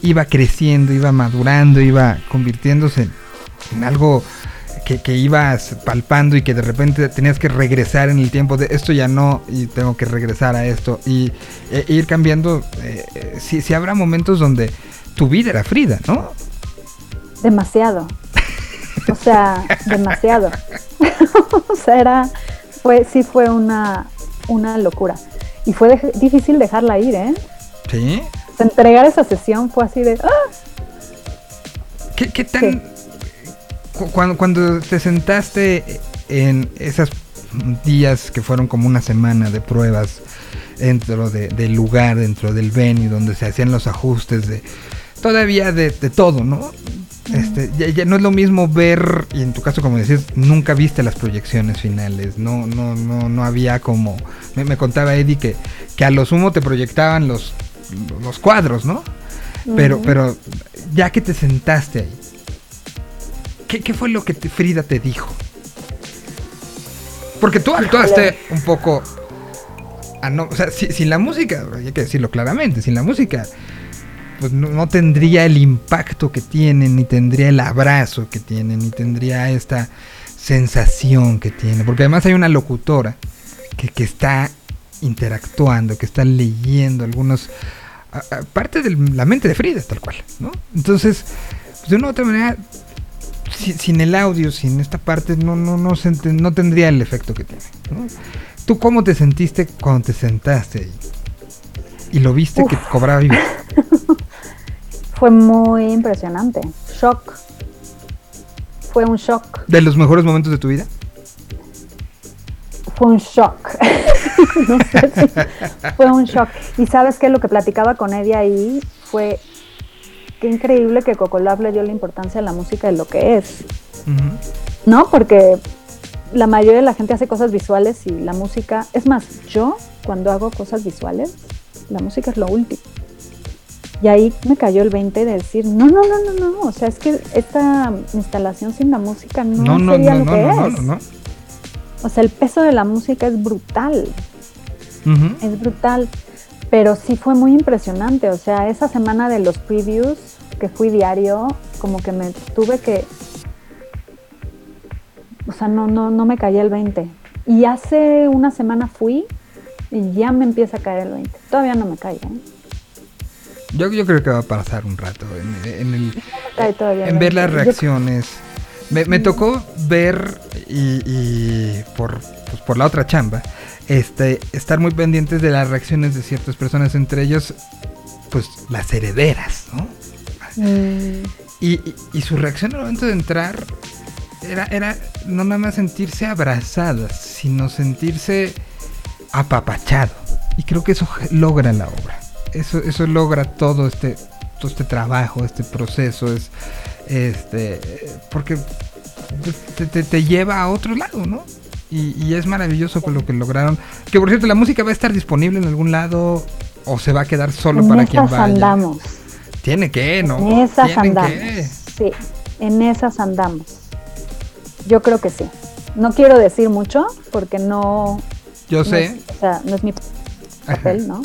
iba creciendo, iba madurando, iba convirtiéndose en algo que, que ibas palpando y que de repente tenías que regresar en el tiempo de esto ya no y tengo que regresar a esto y e- e ir cambiando. eh, eh, si, si habrá momentos donde tu vida era Frida, ¿no? Demasiado. O sea, demasiado. o sea, era, fue, sí fue una, una locura. Y fue difícil dejarla ir, ¿eh? Sí. O sea, entregar esa sesión fue así de, ¡ah! ¿Qué, qué tan... Cuando, cuando te sentaste en esos días que fueron como una semana de pruebas dentro de- del lugar, dentro del venue, donde se hacían los ajustes de... Todavía de, de todo, ¿no? Este, ya, ya no es lo mismo ver, y en tu caso como decías, nunca viste las proyecciones finales, no, no, no, no había como, me, me contaba Eddie que, que a lo sumo te proyectaban los, los cuadros, ¿no? Pero, pero ya que te sentaste ahí, ¿qué, qué fue lo que te- Frida te dijo? Porque tú actuaste un poco... a no- o sea, si- sin la música, hay que decirlo claramente, sin la música, pues no, no tendría el impacto que tiene, ni tendría el abrazo que tiene, ni tendría esta sensación que tiene. Porque además hay una locutora que, que está interactuando, que está leyendo algunos... a- a- parte de la mente de Frida, tal cual, ¿no? Entonces, pues, de una u otra manera, si- sin el audio, sin esta parte, no, no, no, se no tendría el efecto que tiene, ¿no? ¿Tú cómo te sentiste cuando te sentaste ahí? Y lo viste que Uf. cobraba vida. fue muy impresionante. Shock. Fue un shock. ¿De los mejores momentos de tu vida? Fue un shock. no sé si- fue un shock. Y sabes que lo que platicaba con Eddie ahí fue qué increíble que Cocolab le dio la importancia a la música de lo que es. ¿No? Porque la mayoría de la gente hace cosas visuales y la música. Es más, yo cuando hago cosas visuales, la música es lo último. Y ahí me cayó el 20 de decir, no, no, no, no, no, o sea, es que esta instalación sin la música no, sería no, lo que es. O sea, el peso de la música es brutal, es brutal. Pero sí fue muy impresionante, o sea, esa semana de los previews que fui diario, como que me tuve que... O sea, no, no, no me caía el 20. Y hace una semana fui y ya me empieza a caer el 20. Todavía no me cae, ¿eh? Yo, yo creo que va a pasar un rato en, en el, en ver 20. las Yo- reacciones. Me, me tocó ver y, y por, pues, por la otra chamba, este, estar muy pendientes de las reacciones de ciertas personas, entre ellos, pues las herederas, ¿no? Mm, Y, y- y su reacción al momento de entrar era, era no nada más sentirse abrazadas, sino sentirse apapachado. Y creo que eso logra la obra. Eso, eso logra todo este, todo este trabajo, este proceso. Es, este, porque te, te- te lleva a otro lado, ¿no? Y, y es maravilloso con lo que lograron. Que por cierto, la música va a estar disponible en algún lado o se va a quedar solo en para quien esas vaya. andamos. Tiene que, ¿no? En esas andamos. que. Sí, en esas andamos. Yo creo que sí. No quiero decir mucho porque no, Yo no sé. es, o sea, no es mi Ajá. papel, ¿no?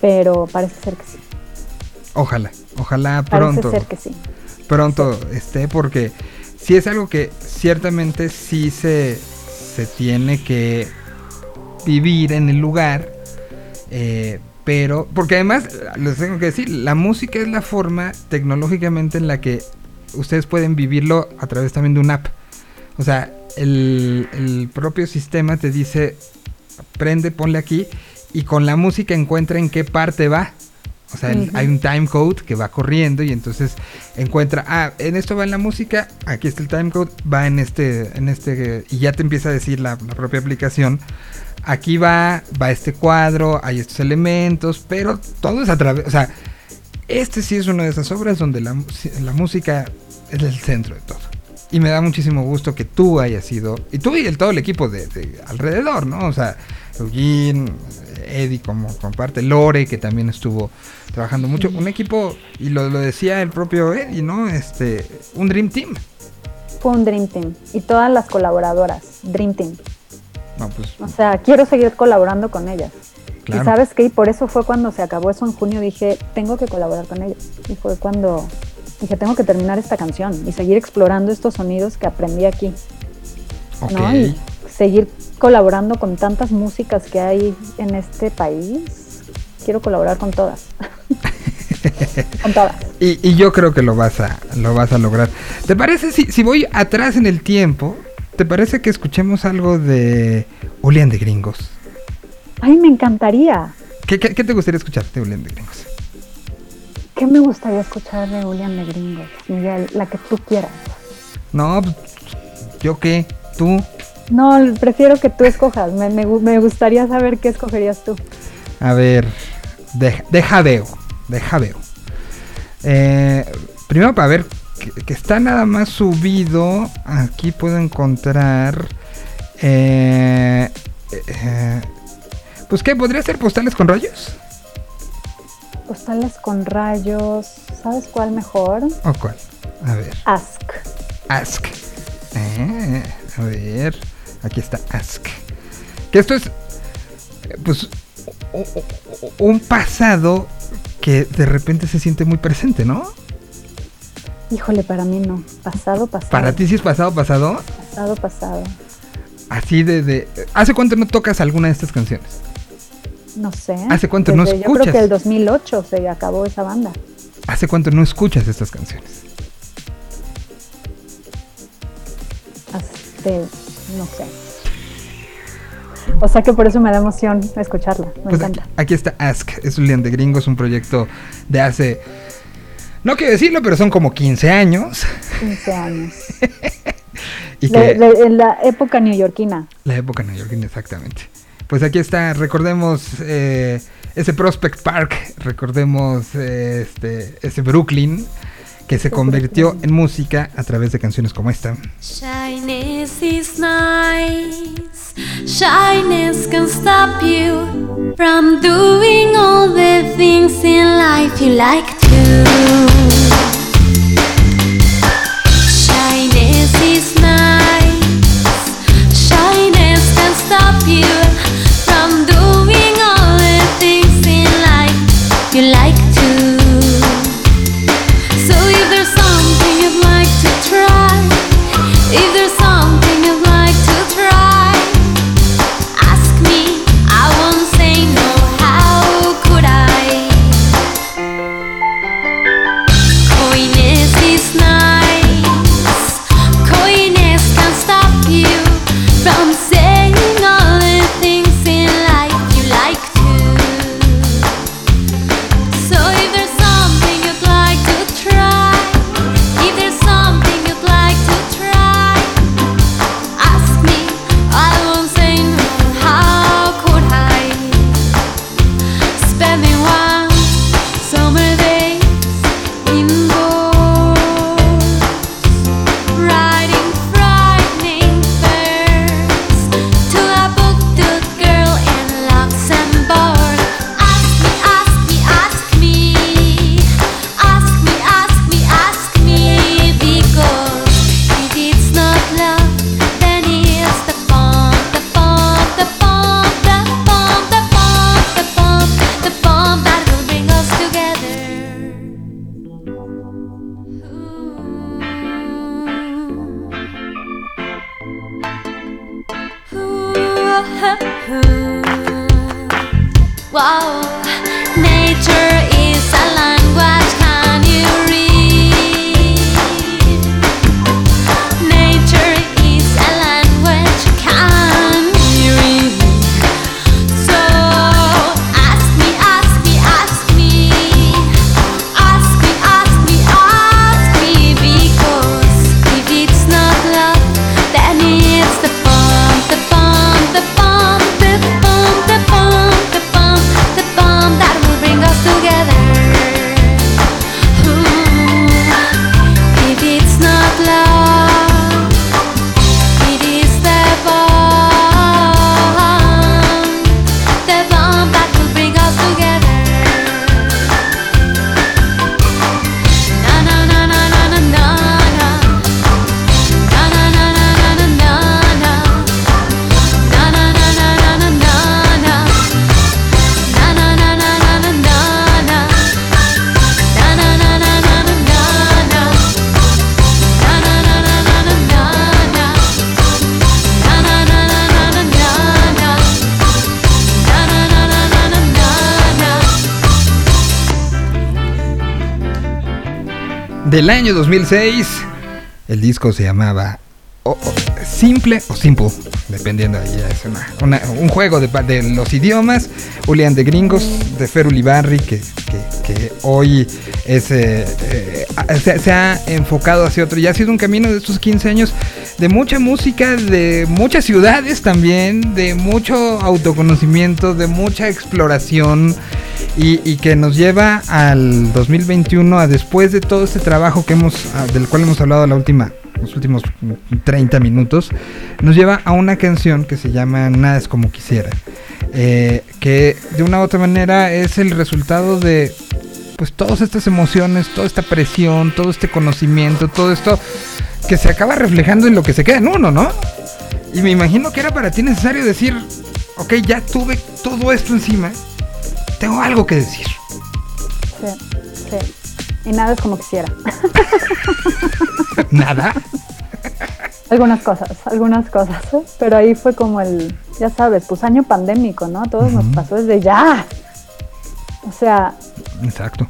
Pero parece ser que sí. Ojalá, ojalá Parece pronto, ser que sí. pronto esté, porque si es algo que ciertamente sí se, se tiene que vivir en el lugar, Eh, pero, porque además, les tengo que decir, la música es la forma tecnológicamente en la que ustedes pueden vivirlo a través también de una app. O sea, el, el propio sistema te dice, prende, ponle aquí, y con la música encuentra en qué parte va. O sea, el- Ujú. hay un time code que va corriendo y entonces encuentra, ah, en esto va en la música, aquí está el time code, va en este, en este, y ya te empieza a decir la, la propia aplicación, aquí va, va este cuadro, hay estos elementos, pero todo es a través, o sea, este sí es una de esas obras donde la, la música es el centro de todo. Y me da muchísimo gusto que tú hayas sido, y tú y el, todo el equipo de, de alrededor, ¿no? O sea, Eugene, Eddie como comparte, Lore, que también estuvo trabajando mucho. Un equipo, y lo, lo decía el propio Eddie, ¿no? Este, un Dream Team. Fue un Dream Team. Y todas las colaboradoras, Dream Team. No, pues, O sea, quiero seguir colaborando con ellas. claro. Y sabes qué, y por eso fue cuando se acabó eso en junio, dije, tengo que colaborar con ellos. Y fue cuando dije, tengo que terminar esta canción y seguir explorando estos sonidos que aprendí aquí. Ok. ¿no? Y seguir colaborando con tantas músicas que hay en este país. Quiero colaborar con todas. con todas. Y, y yo creo que lo vas a, lo vas a lograr. ¿Te parece si, si voy atrás en el tiempo? ¿Te parece que escuchemos algo de Julián de Gringos? Ay, me encantaría. ¿Qué, qué, qué te gustaría escuchar de Julián de Gringos? ¿Qué me gustaría escuchar de Julián de Gringos? Miguel, la que tú quieras. No, pues, ¿yo qué? ¿Tú? No, prefiero que tú escojas. Me, me me gustaría saber qué escogerías tú. A ver, deja, deja veo, deja veo. Eh, primero para ver que, que está nada más subido. Aquí puedo encontrar. eh, eh, pues qué, podría ser postales con rayos. Postales con rayos. ¿Sabes cuál mejor? ¿O cuál? A ver, Ask. Ask. Eh, a ver, aquí está Ask. Que esto es, pues, un pasado que de repente se siente muy presente, ¿no? Híjole, para mí no. Pasado, pasado. Para ti sí es pasado, pasado. Pasado, pasado. Así de, de- ¿Hace cuánto no tocas alguna de estas canciones? No sé. ¿Hace cuánto no Desde- Yo creo escuchas? que el 2008 se acabó esa banda. ¿Hace cuánto no escuchas estas canciones? Hace, no sé. O sea que por eso me da emoción escucharla. Me Pues aquí, encanta. aquí está Ask, es Julián de Gringos, un proyecto de hace, no quiero decirlo, pero son como 15 años. 15 años. Y De- que de- en la época neoyorquina. la época neoyorquina, exactamente. Pues aquí está, recordemos eh, ese Prospect Park, recordemos eh, este, ese Brooklyn que se convirtió en música a través de canciones como esta. Shyness is nice. Shyness can stop you from doing all the things in life you like to. Del año 2006, el disco se llamaba o- Simple o Simple, dependiendo ya es una- un juego de, los idiomas. Julián de Gringos, de Fer Ulibarri, que, que- que hoy es, eh, eh, se, ha enfocado hacia otro. Y ha sido un camino de estos 15 años de mucha música, de muchas ciudades también, de mucho autoconocimiento, de mucha exploración y, y que nos lleva al 2021 a después de todo este trabajo que hemos del cual hemos hablado la última los últimos mm, 30 minutos nos lleva a una canción que se llama Nada es como quisiera eh, que de una u otra manera es el resultado de pues todas estas emociones toda esta presión todo este conocimiento todo esto que se acaba reflejando en lo que se queda en uno no y me imagino que era para ti necesario decir ok ya tuve todo esto encima tengo algo que decir Sí, sí. Y nada es como quisiera. Nada. Algunas cosas, algunas cosas. ¿eh? Pero ahí fue como el, ya sabes, pues año pandémico, ¿no? A todos nos pasó desde ya. O sea, Exacto.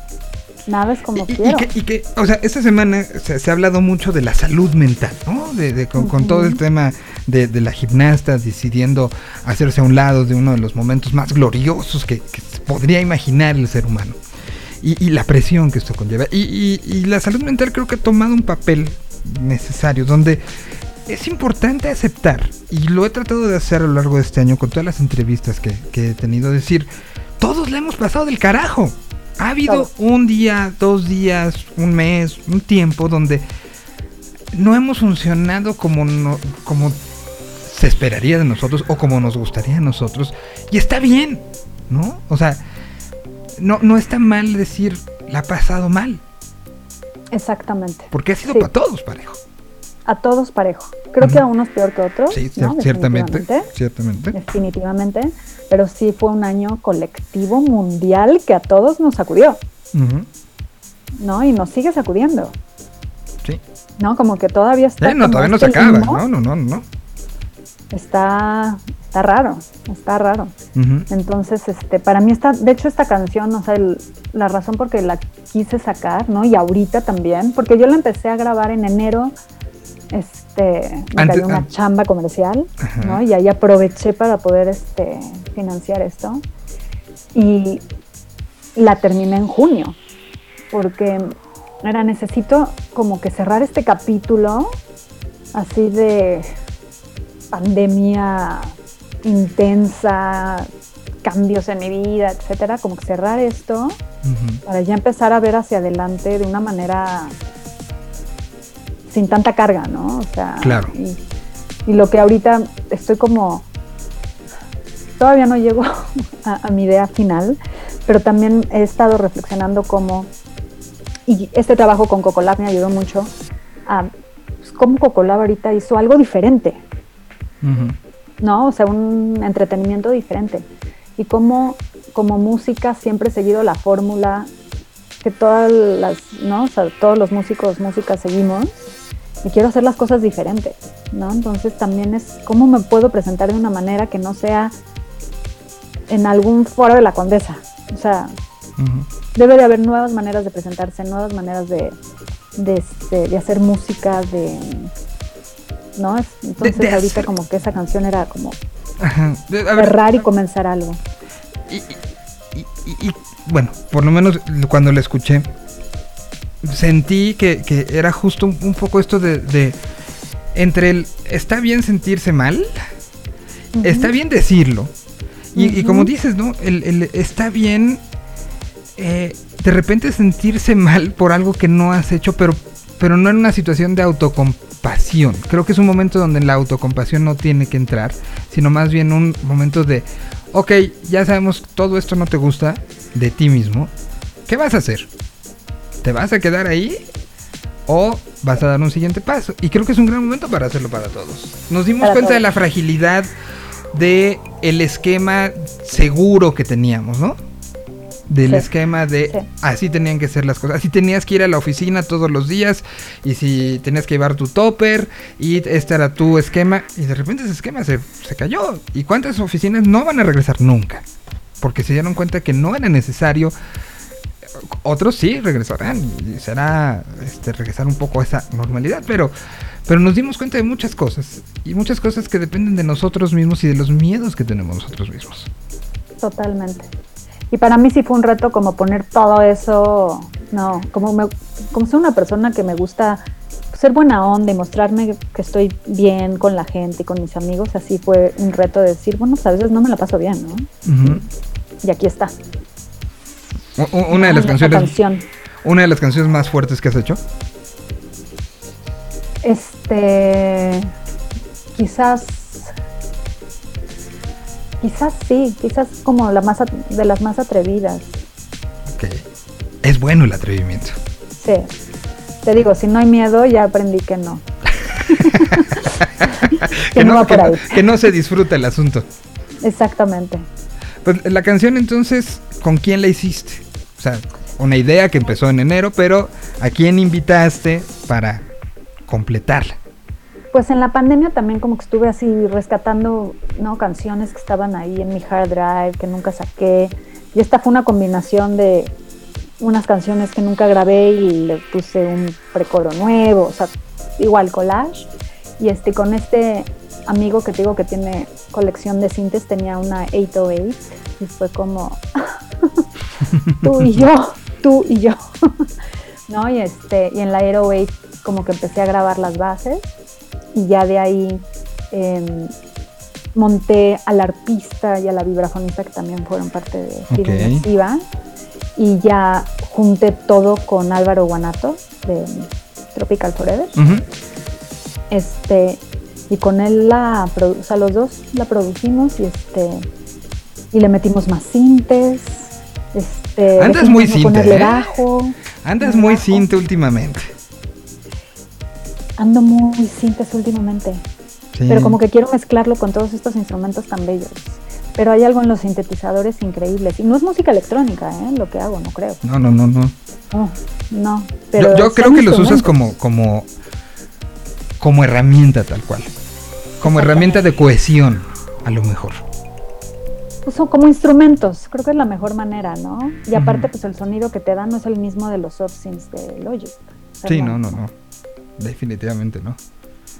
nada es como y, y- y quiero. que, y que, o sea, esta semana se, se ha hablado mucho de la salud mental, ¿no? De, de- con, con todo el tema de, de la gimnasta decidiendo hacerse a un lado de uno de los momentos más gloriosos que, podría imaginar el ser humano. Y, y la presión que esto conlleva. Y, y- y la salud mental creo que ha tomado un papel necesario, donde es importante aceptar, y lo he tratado de hacer a lo largo de este año con todas las entrevistas que, que he tenido, decir, todos le hemos pasado del carajo. Ha habido un día, dos días, un mes, un tiempo donde no hemos funcionado como, no- como se esperaría de nosotros o como nos gustaría a nosotros. Y está bien, ¿no? O sea, no, no está mal decir, la ha pasado mal, Exactamente. porque ha sido Sí. para todos parejo. A todos parejo. Creo que a unos peor que otros. Sí, ciertamente, ciertamente. Definitivamente. Pero sí fue un año colectivo mundial que a todos nos sacudió, ¿no? Y nos sigue sacudiendo, Sí. ¿no? Como que todavía está. Eh, no, todavía no se este acaba. limbo. No, no, no, no. Está, está raro, está raro. Entonces, este, para mí está, de hecho esta canción, o sea, el- la razón por que la quise sacar, ¿no? Y ahorita también, porque yo la empecé a grabar en enero, este, me cayó una an- chamba comercial. ¿no? Y ahí aproveché para poder, este, financiar esto. Y la terminé en junio, porque era necesito como que cerrar este capítulo así de pandemia intensa, cambios en mi vida, etcétera, como que cerrar esto para ya empezar a ver hacia adelante de una manera sin tanta carga, ¿no? O sea, Claro. y, y lo que ahorita estoy como todavía no llego a, a mi idea final, pero también he estado reflexionando cómo y este trabajo con Cocolab me ayudó mucho a pues, cómo Cocolab ahorita hizo algo diferente. ¿No? O sea, un entretenimiento diferente. Y como, como música siempre he seguido la fórmula que todas las, ¿no? O sea, todos los músicos, músicas seguimos. Y quiero hacer las cosas diferentes, ¿no? Entonces también es cómo me puedo presentar de una manera que no sea en algún foro de la condesa. O sea, debe de haber nuevas maneras de presentarse, nuevas maneras de, de, este, de hacer música, de... ¿No? Es- Entonces de ahorita hacer- como que esa canción era como Ajá. De- a ver, cerrar y comenzar algo. y, y- y- y- y, bueno, por lo menos cuando la escuché, sentí que, que era justo un, un poco esto de, de entre el está bien sentirse mal, está bien decirlo, y, como dices, ¿no? El, el está bien eh, de repente sentirse mal por algo que no has hecho, pero, pero no en una situación de autocompasión. Creo que es un momento donde la autocompasión no tiene que entrar, sino más bien un momento de, ok, ya sabemos todo esto no te gusta de ti mismo, ¿qué vas a hacer? ¿Te vas a quedar ahí? ¿O vas a dar un siguiente paso? Y creo que es un gran momento para hacerlo para todos. Nos dimos Para cuenta de la fragilidad de el esquema seguro que teníamos, ¿no? Del Sí. esquema de Sí. así tenían que ser las cosas. Así tenías que ir a la oficina todos los días y si tenías que llevar tu topper y este era tu esquema y de repente ese esquema se, se cayó. ¿Y cuántas oficinas no van a regresar nunca? Porque se dieron cuenta que no era necesario. Otros sí regresarán y será este, regresar un poco a esa normalidad, pero, pero nos dimos cuenta de muchas cosas y muchas cosas que dependen de nosotros mismos y de los miedos que tenemos nosotros mismos. Totalmente. Y para mí sí fue un reto como poner todo eso, no, como, me, como soy una persona que me gusta ser buena onda y mostrarme que estoy bien con la gente y con mis amigos, así fue un reto de decir, bueno, pues a veces no me la paso bien, ¿no? Y aquí está. Una de las canciones, canción. una de las canciones más fuertes que has hecho. Este, quizás, quizás sí, quizás como la más de las más atrevidas. Ok. Es bueno el atrevimiento. Sí. Te digo, si no hay miedo, ya aprendí que no. que, no, va que por ahí. que no se disfruta el asunto. Exactamente. Pues la canción entonces, ¿con quién la hiciste? O sea, una idea que empezó en enero, pero ¿a quién invitaste para completarla? Pues en la pandemia también como que estuve así rescatando ¿no? canciones que estaban ahí en mi hard drive, que nunca saqué. Y esta fue una combinación de unas canciones que nunca grabé y le puse un precoro nuevo, o sea, igual collage. Y este, con este amigo que te digo que tiene colección de cintes, tenía una 808 y fue como tú y yo, tú y yo. ¿No? Y este, y en la 808 como que empecé a grabar las bases y ya de ahí em, monté al arpista y a la vibrafonista que también fueron parte de Ok. Feeling Inmersiva y ya junté todo con Álvaro Guanato de Tropical Forever este y con él la o sea, los dos la producimos y este y le metimos más cintes este Andas muy cinte, ¿eh? Andas muy cinta últimamente. Ando muy cintes últimamente Sí. pero como que quiero mezclarlo con todos estos instrumentos tan bellos pero hay algo en los sintetizadores increíbles y no es música electrónica ¿eh? lo que hago no creo No, no, no, no. no, no pero yo creo que los usas como, como, como herramienta tal cual. Como herramienta de cohesión, a lo mejor. Pues son como instrumentos, creo que es la mejor manera, ¿no? Y aparte, pues el sonido que te dan no es el mismo de los synths de Logic. O sea, Sí, no, no, no. Definitivamente no.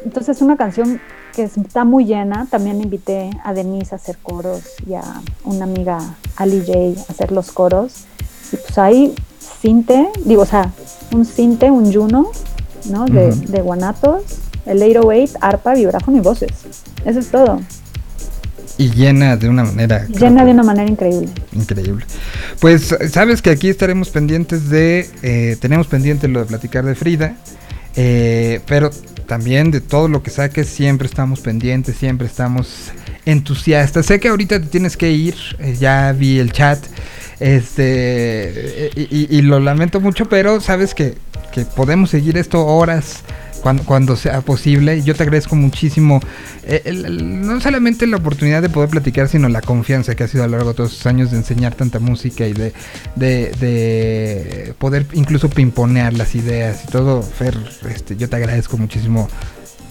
Entonces, una canción que está muy llena. También invité a Denise a hacer coros y a una amiga, Ali J, a hacer los coros. Y pues ahí, cinte, digo, o sea, un cinte, un Juno, ¿no? De, guanatos, el 808, arpa, vibráfono y voces. Eso es todo. Y llena de una manera. Llena de una manera increíble. Increíble. Pues sabes que aquí estaremos pendientes de. eh, tenemos pendiente lo de platicar de Frida. Eh, pero también de todo lo que saques, siempre estamos pendientes, siempre estamos entusiastas. Sé que ahorita te tienes que ir, eh, ya vi el chat. Este. Y, y- y lo lamento mucho, pero sabes que, que podemos seguir esto horas cuando, cuando sea posible. Yo te agradezco muchísimo, eh, el- el- no solamente la oportunidad de poder platicar, sino la confianza que ha sido a lo largo de todos estos años de enseñar tanta música y de, de, de poder incluso pimponear las ideas y todo. Fer, este, yo te agradezco muchísimo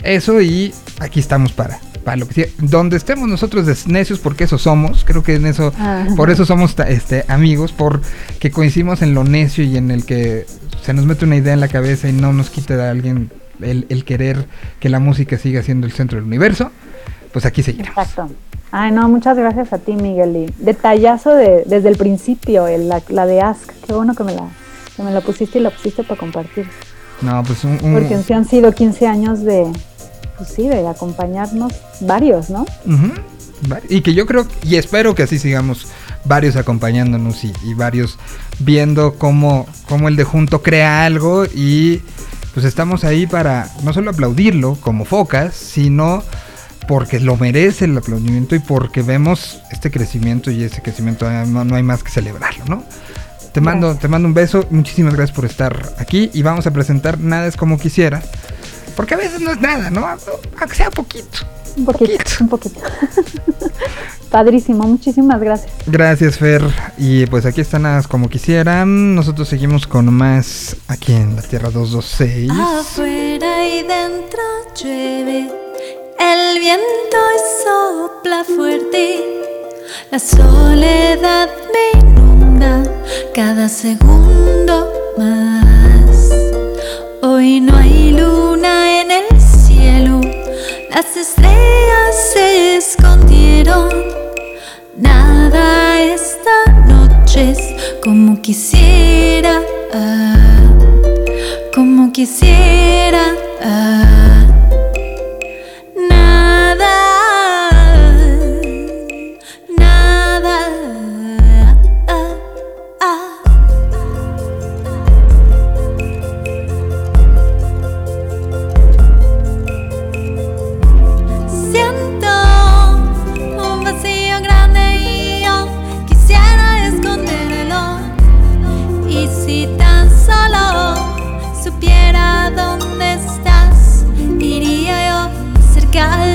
eso y aquí estamos para, para lo que sea. Donde estemos nosotros de necios, porque eso somos, creo que en eso, Ah. por eso somos este, amigos, porque coincidimos en lo necio y en el que se nos mete una idea en la cabeza y no nos quita de alguien el, el querer que la música siga siendo el centro del universo, pues aquí seguiremos. Exacto. Ay, no, muchas gracias a ti, Miguel. Y detallazo de, desde el principio, el- la, la de Ask. Qué bueno que me la, que me la pusiste y la pusiste para compartir. No, pues un, un- Porque sí han sido 15 años de, pues sí, de acompañarnos varios, ¿no? Va- Y que yo creo y espero que así sigamos varios acompañándonos y, y varios viendo cómo, cómo el de junto crea algo y pues estamos ahí para no solo aplaudirlo como focas, sino porque lo merece el aplaudimiento y porque vemos este crecimiento y ese crecimiento eh, no, no hay más que celebrarlo, ¿no? Te mando, Gracias. te mando un beso, muchísimas gracias por estar aquí y vamos a presentar Nada es como quisiera. Porque a veces no es nada, ¿no? Aunque sea poquito. Un poquito, un poquito. Padrísimo, muchísimas gracias. Gracias, Fer. Y pues aquí están nada como quisieran. Nosotros seguimos con más aquí en la Tierra 226. Afuera y dentro llueve, el viento sopla fuerte, la soledad me inunda cada segundo más. Hoy no hay luna las estrellas se escondieron. Nada esta noche es como quisiera. ah, como quisiera. ah. Nada, yo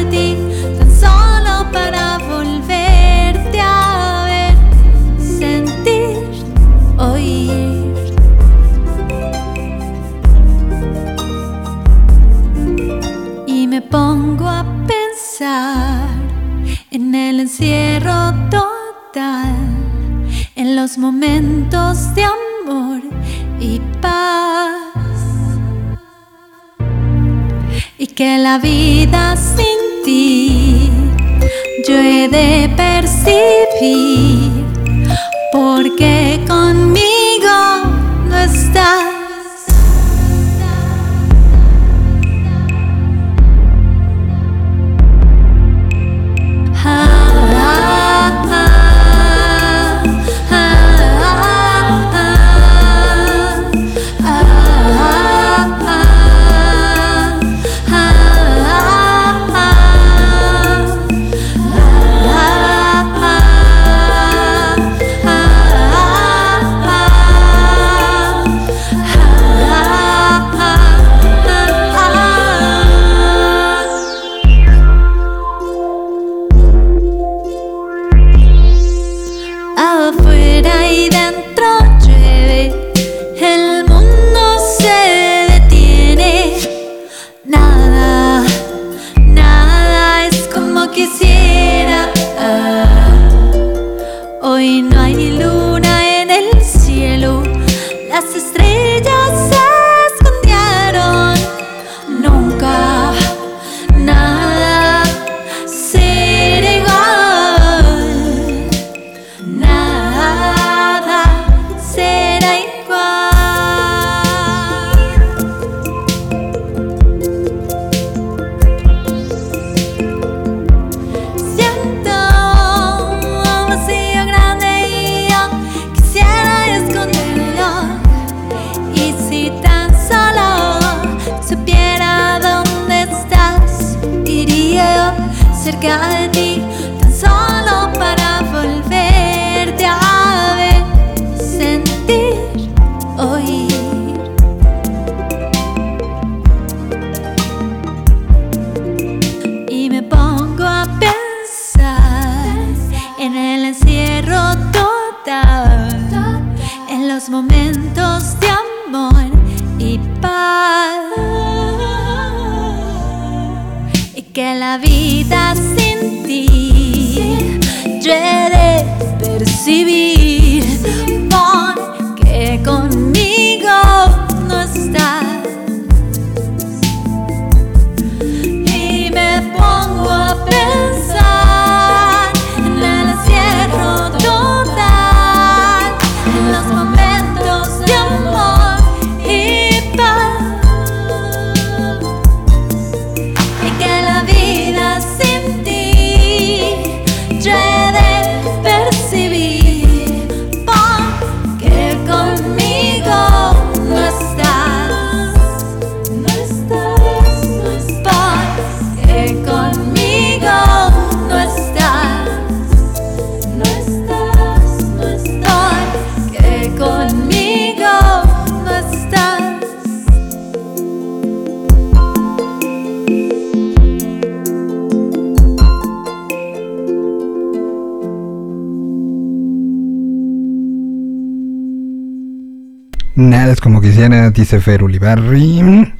Nada es como quisiera, dice Fer Ferulibarri.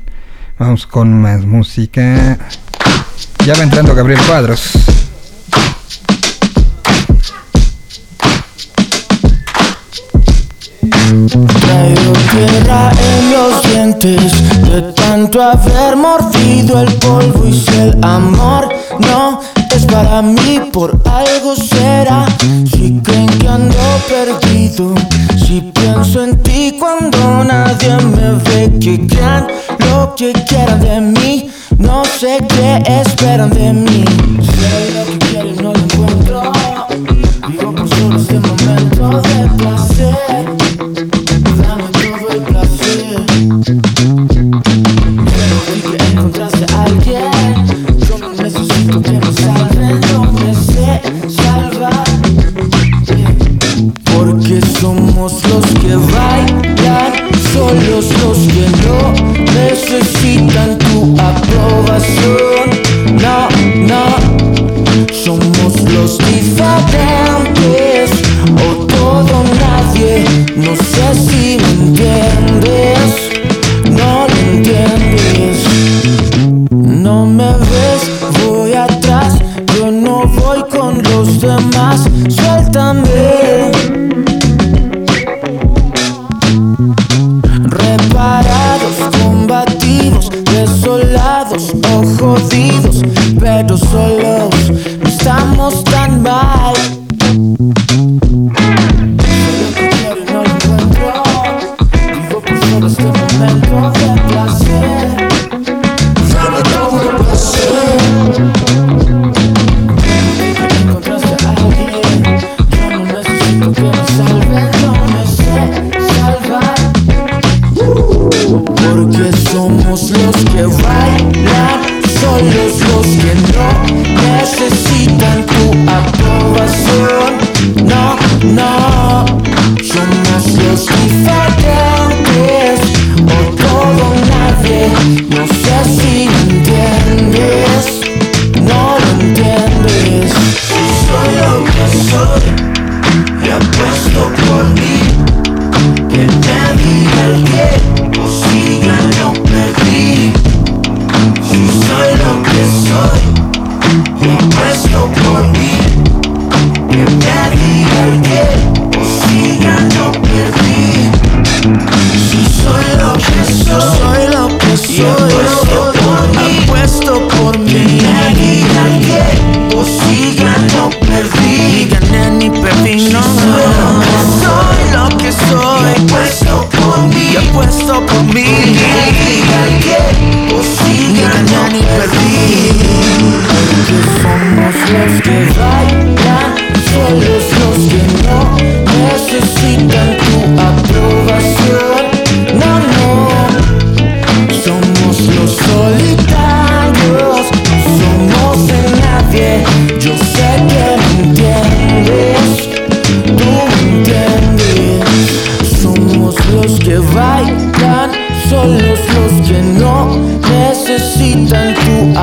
Vamos con más música. Ya va entrando Gabriel Cuadros. Traigo tierra en los dientes de tanto haber mordido el polvo y si el amor no es para mí por algo será. Si creen que ando perdido, si pienso en ti cuando nadie me ve, que crean lo que quieran de mí. No sé qué esperan de mí. Sé lo que quieren, no lo encuentro. Vivo por solo este momento de placer.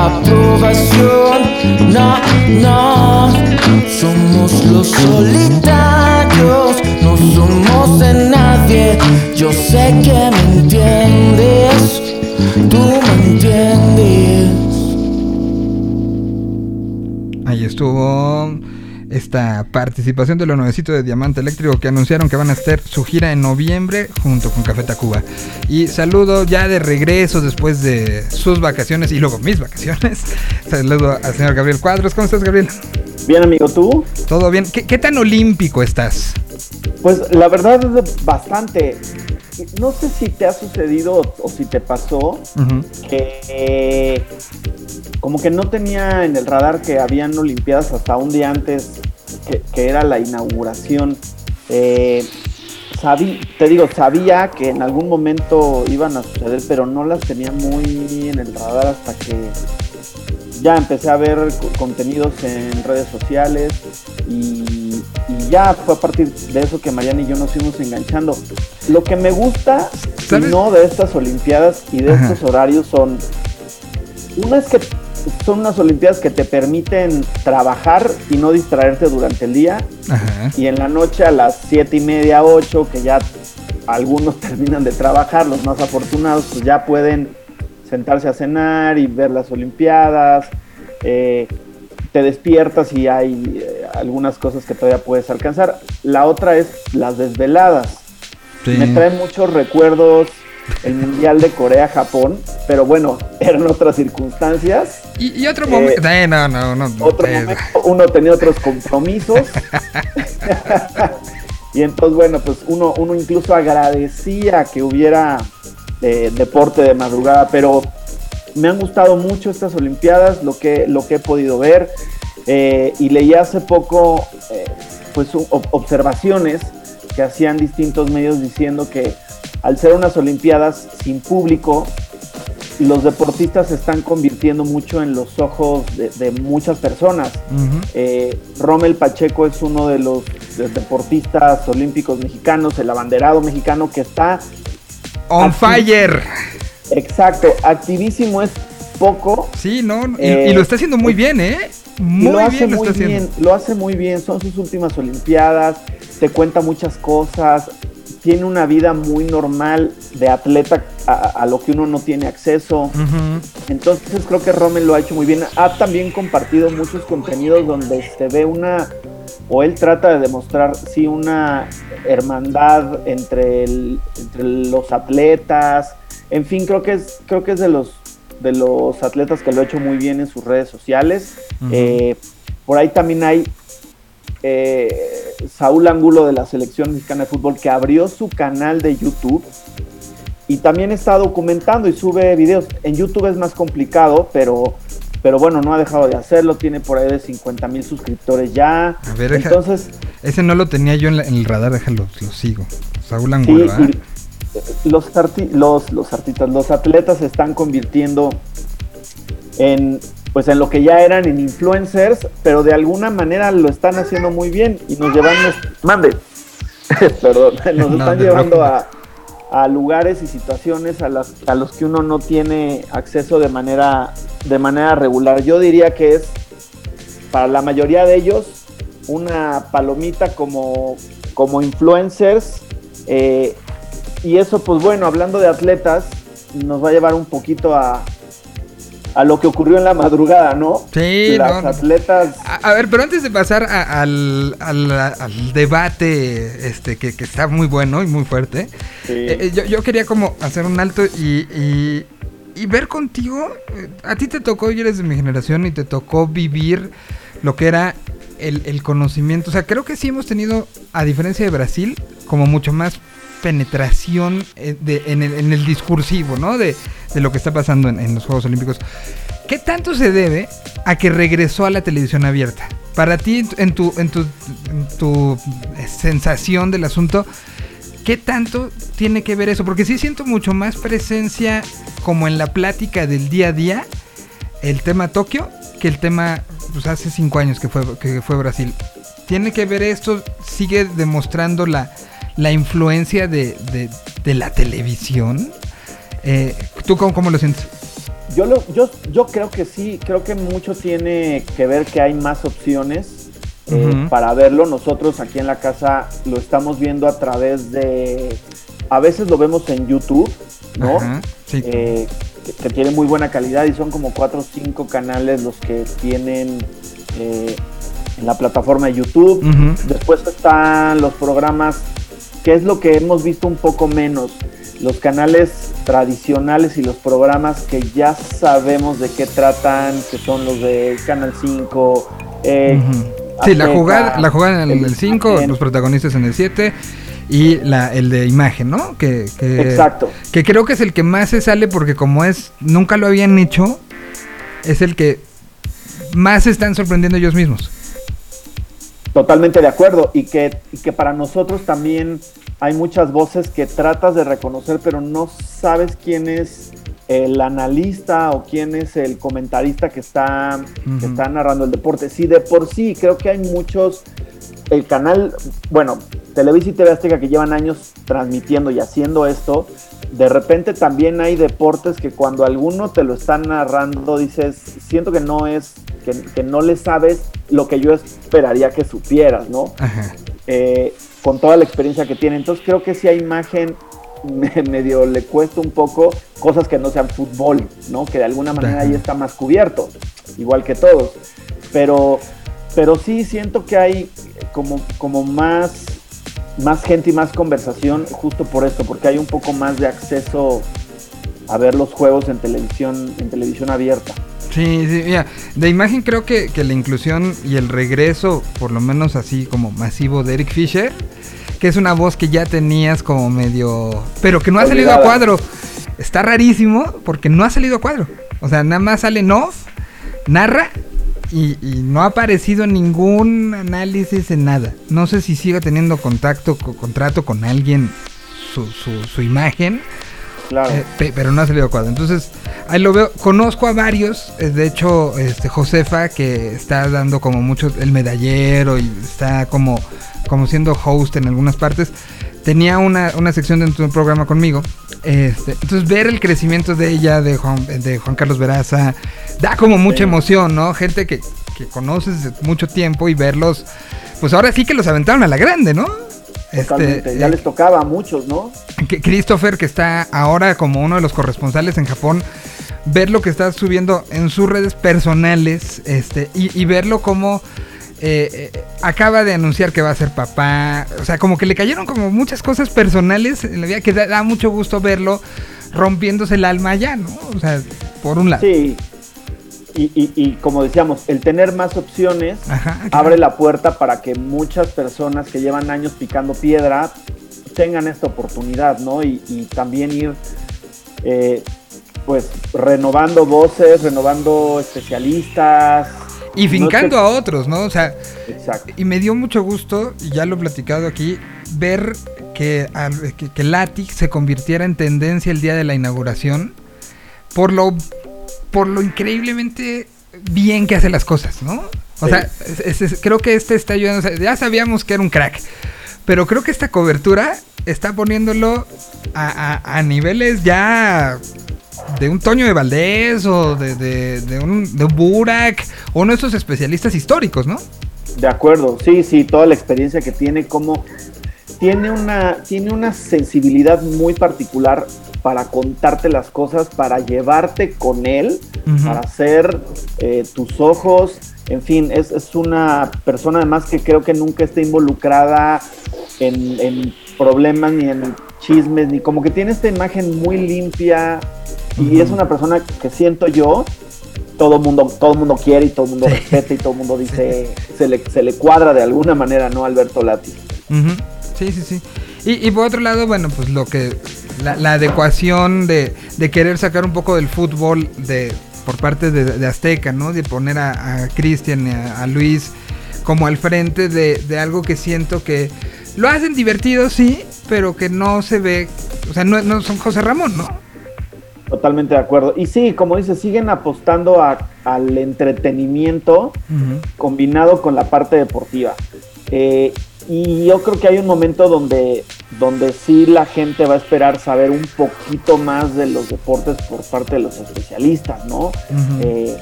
aprobación. No, no, somos los solitarios, no somos de nadie. Yo sé que me entiendes, tú me entiendes. Ahí estuvo esta participación de lo nuevecito de Diamante Eléctrico que anunciaron que van a hacer su gira en noviembre junto con Café Tacuba. Y saludo ya de regreso después de sus vacaciones y luego mis vacaciones. Saludo al señor Gabriel Cuadros. ¿Cómo estás, Gabriel? Bien, amigo, ¿tú? ¿Todo bien? ¿Qué, qué tan olímpico estás? Pues la verdad es bastante. No sé si te ha sucedido o si te pasó que eh, como que no tenía en el radar que habían Olimpiadas hasta un día antes que, que era la inauguración. Eh, sabí- te digo, sabía que en algún momento iban a suceder, pero no las tenía muy en el radar hasta que ya empecé a ver co- contenidos en redes sociales y, y ya fue a partir de eso que Mariana y yo nos fuimos enganchando. Lo que me gusta y no de estas Olimpiadas y de Ajá. estos horarios son, una es que son unas Olimpiadas que te permiten trabajar y no distraerte durante el día Ajá. y en la noche a las siete y media, 8, que ya algunos terminan de trabajar, los más afortunados, pues ya pueden sentarse a cenar y ver las Olimpiadas. eh, te despiertas y hay eh, algunas cosas que todavía puedes alcanzar. La otra es las desveladas. Sí. Me trae muchos recuerdos el Mundial de Corea-Japón, pero bueno, eran otras circunstancias. Y, y otro Eh, momento. Eh, no, no, no. Otro eh, momento, uno tenía otros compromisos. y entonces, bueno, pues uno, uno incluso agradecía que hubiera eh, deporte de madrugada, pero me han gustado mucho estas Olimpiadas, lo que, lo que he podido ver. eh, y leí hace poco, eh, pues, observaciones que hacían distintos medios diciendo que al ser unas Olimpiadas sin público, los deportistas se están convirtiendo mucho en los ojos de, de muchas personas. Eh, Rommel Pacheco es uno de los de- deportistas olímpicos mexicanos, el abanderado mexicano que está On fire. exacto, activísimo es poco. Sí, no. y, Eh, y lo está haciendo muy bien, ¿eh? Muy lo hace bien lo muy está bien, haciendo. lo hace muy bien, son sus últimas olimpiadas, te cuenta muchas cosas, tiene una vida muy normal de atleta a, a lo que uno no tiene acceso. Entonces creo que Rommel lo ha hecho muy bien. Ha también compartido muchos contenidos donde se ve una, o él trata de demostrar, sí, una hermandad entre, el- entre los atletas. En fin, creo que es, creo que es de los de los atletas que lo ha hecho muy bien en sus redes sociales. Eh, por ahí también hay eh, Saúl Angulo de la Selección Mexicana de Fútbol que abrió su canal de YouTube y también está documentando y sube videos. En YouTube es más complicado, pero, pero bueno, no ha dejado de hacerlo. Tiene por ahí de 50 mil suscriptores ya. A ver, Entonces, Ese no lo tenía yo en, la- en el radar, déjalo, lo sigo. Saúl sí, Angulo, ¿ah? los, arti- los, los artistas, los atletas se están convirtiendo en pues en lo que ya eran en influencers, pero de alguna manera lo están haciendo muy bien y nos llevan, mande, perdón, nos No, están llevando a lugares y situaciones a, las, a los que uno no tiene acceso de manera, de manera regular. Yo diría que es para la mayoría de ellos una palomita como, como influencers. eh, y eso, pues bueno, hablando de atletas, nos va a llevar un poquito a, a lo que ocurrió en la madrugada, ¿no? Sí, Las no, atletas A, a ver, pero antes de pasar a- al, al- al debate este que, que está muy bueno y muy fuerte, Sí. eh, eh, yo, yo quería como hacer un alto y, y- y ver contigo, eh, a ti te tocó, y eres de mi generación, y te tocó vivir lo que era el, el conocimiento. O sea, creo que sí hemos tenido, a diferencia de Brasil, como mucho más penetración eh, de- en, el, en el discursivo, ¿no? De, de lo que está pasando en, en los Juegos Olímpicos. ¿Qué tanto se debe a que regresó a la televisión abierta? Para ti, en tu, en tu, en tu eh, sensación del asunto, ¿qué tanto tiene que ver eso? Porque sí siento mucho más presencia como en la plática del día a día, el tema Tokio, que el tema pues, hace cinco años que fue, que fue Brasil. ¿Tiene que ver esto? ¿Sigue demostrando la, la influencia de, de- de la televisión? Eh, ¿Tú cómo, cómo lo sientes? Yo, lo, yo, yo creo que sí, creo que mucho tiene que ver que hay más opciones eh, para verlo. Nosotros aquí en la casa lo estamos viendo a través de, a veces lo vemos en YouTube, ¿no? Sí. Eh, que, que tiene muy buena calidad y son como cuatro o cinco canales los que tienen eh, en la plataforma de YouTube. Después están los programas, que es lo que hemos visto un poco menos, los canales tradicionales y los programas que ya sabemos de qué tratan, que son los de Canal 5. eh. Sí, la jugada, la jugada en el el 5, Imagen. los protagonistas en el 7 y la, el de imagen, ¿no? Que, que, Exacto. que creo que es el que más se sale porque como es, nunca lo habían hecho, es el que más se están sorprendiendo ellos mismos. Totalmente de acuerdo. Y que, y que para nosotros también hay muchas voces que tratas de reconocer, pero no sabes quién es el analista o quién es el comentarista que está, que está narrando el deporte. Sí, de por sí, creo que hay muchos. El canal, bueno, Televisa y TV Azteca que llevan años transmitiendo y haciendo esto, de repente también hay deportes que cuando alguno te lo está narrando dices, siento que no es, que, que no le sabes lo que yo esperaría que supieras, ¿no? Ajá. Eh, con toda la experiencia que tiene. Entonces creo que si a imagen me- medio le cuesta un poco cosas que no sean fútbol, ¿no? Que de alguna manera ahí está más cubierto, igual que todos. Pero, pero sí siento que hay como, como más, más gente y más conversación justo por esto, porque hay un poco más de acceso a ver los juegos en televisión, en televisión abierta. Sí, sí, mira, de imagen creo que, que la inclusión y el regreso, por lo menos así como masivo de Eric Fisher, que es una voz que ya tenías como medio... pero que no ha salido a cuadro. Está rarísimo porque no ha salido a cuadro. O sea, nada más sale off, narra y, y no ha aparecido ningún análisis en nada. No sé si siga teniendo contacto, co- contrato con alguien, su, su, su imagen. Claro. Eh, pe- pero no ha salido cuadro. Entonces, ahí lo veo. Conozco a varios. eh, de hecho, este Josefa, que está dando como mucho el medallero y está como, como siendo host en algunas partes. Tenía una, una sección dentro de un programa conmigo. Este, entonces, ver el crecimiento de ella, de Juan, de Juan Carlos Veraza, da como mucha Sí. emoción, ¿no? Gente que, que conoces de mucho tiempo y verlos. Pues ahora sí que los aventaron a la grande, ¿no? Totalmente. ya eh, les tocaba a muchos, ¿no? que Christopher, que está ahora como uno de los corresponsales en Japón, ver lo que está subiendo en sus redes personales este y, y verlo como eh, eh, acaba de anunciar que va a ser papá. O sea, como que le cayeron como muchas cosas personales en la vida que da, da mucho gusto verlo rompiéndose el alma ya, ¿no? O sea, por un lado. Sí. Y, y- y como decíamos, el tener más opciones Ajá, claro. abre la puerta para que muchas personas que llevan años picando piedra tengan esta oportunidad, ¿no? Y, y también ir, eh, pues, renovando voces, renovando especialistas. Y No fincando a otros, ¿no? O sea, Exacto. Y me dio mucho gusto, y ya lo he platicado aquí, ver que, que, que Lati se convirtiera en tendencia el día de la inauguración por lo, por lo increíblemente bien que hace las cosas, ¿no? O Sí. sea, es- es- creo que este está ayudando. o sea, ya sabíamos que era un crack, pero creo que esta cobertura está poniéndolo a, a- a niveles ya de un Toño de Valdés o de, de, de un, de un Burak o uno de esos especialistas históricos, ¿no? De acuerdo, sí, sí, toda la experiencia que tiene, como tiene una, tiene una sensibilidad muy particular para contarte las cosas, para llevarte con él, para hacer eh, tus ojos, en fin, es, es una persona además que creo que nunca está involucrada en, en problemas ni en chismes, ni como que tiene esta imagen muy limpia y es una persona que siento yo todo mundo todo mundo quiere y todo mundo respeta y todo mundo dice se le, se le cuadra de alguna manera no Alberto Lati. Sí, sí, sí. Y, y por otro lado, bueno, pues lo que. La, la adecuación de, de querer sacar un poco del fútbol de por parte de, de Azteca, ¿no? De poner a, a Cristian y a, a Luis como al frente de, de algo que siento que lo hacen divertido, sí, pero que no se ve. O sea, no, no son José Ramón, ¿no? totalmente de acuerdo y sí como dices siguen apostando a- al entretenimiento combinado con la parte deportiva Eh, y yo creo que hay un momento donde donde sí la gente va a esperar saber un poquito más de los deportes por parte de los especialistas no. Eh,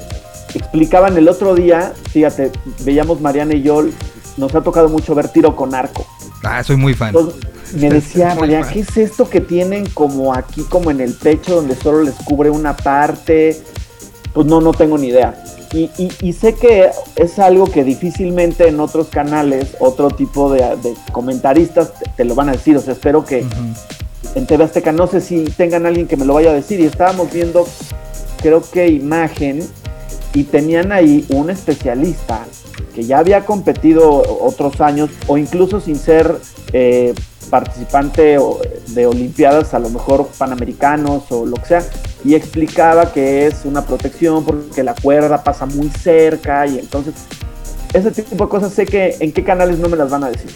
explicaban el otro día, fíjate, veíamos Mariana y yo, nos ha tocado mucho ver tiro con arco. Ah, soy muy fan. Entonces, me decía Mariana. ¿qué es esto que tienen como aquí, como en el pecho, donde solo les cubre una parte? Pues no, no tengo ni idea. Y, y- y sé que es algo que difícilmente en otros canales, otro tipo de, de comentaristas te, te lo van a decir. O sea, espero que en TV Azteca, no sé si tengan alguien que me lo vaya a decir. Y estábamos viendo, creo que imagen, y tenían ahí un especialista que ya había competido otros años, o incluso sin ser eh, participante de Olimpiadas, a lo mejor panamericanos o lo que sea, y explicaba que es una protección porque la cuerda pasa muy cerca y entonces ese tipo de cosas sé que en qué canales no me las van a decir.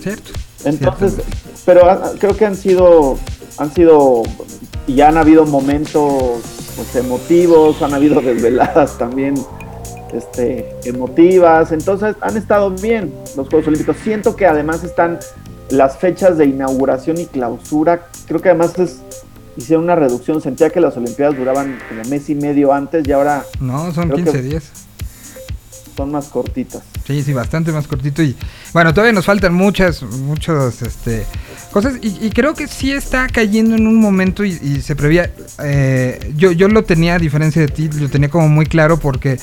Cierto. Entonces, Cierto. pero creo que han sido, han sido, y han habido momentos pues, emotivos, han habido desveladas también este, emotivas, entonces han estado bien los Juegos Olímpicos. Siento que además están las fechas de inauguración y clausura, creo que además es, hicieron una reducción, sentía que las Olimpiadas duraban como mes y medio antes y ahora No, son creo 15 que- días. son más cortitas. Sí, sí, bastante más cortito y bueno, todavía nos faltan muchas, muchas, este, cosas y, y creo que sí está cayendo en un momento y, y se prevía, eh, yo, yo lo tenía a diferencia de ti, lo tenía como muy claro porque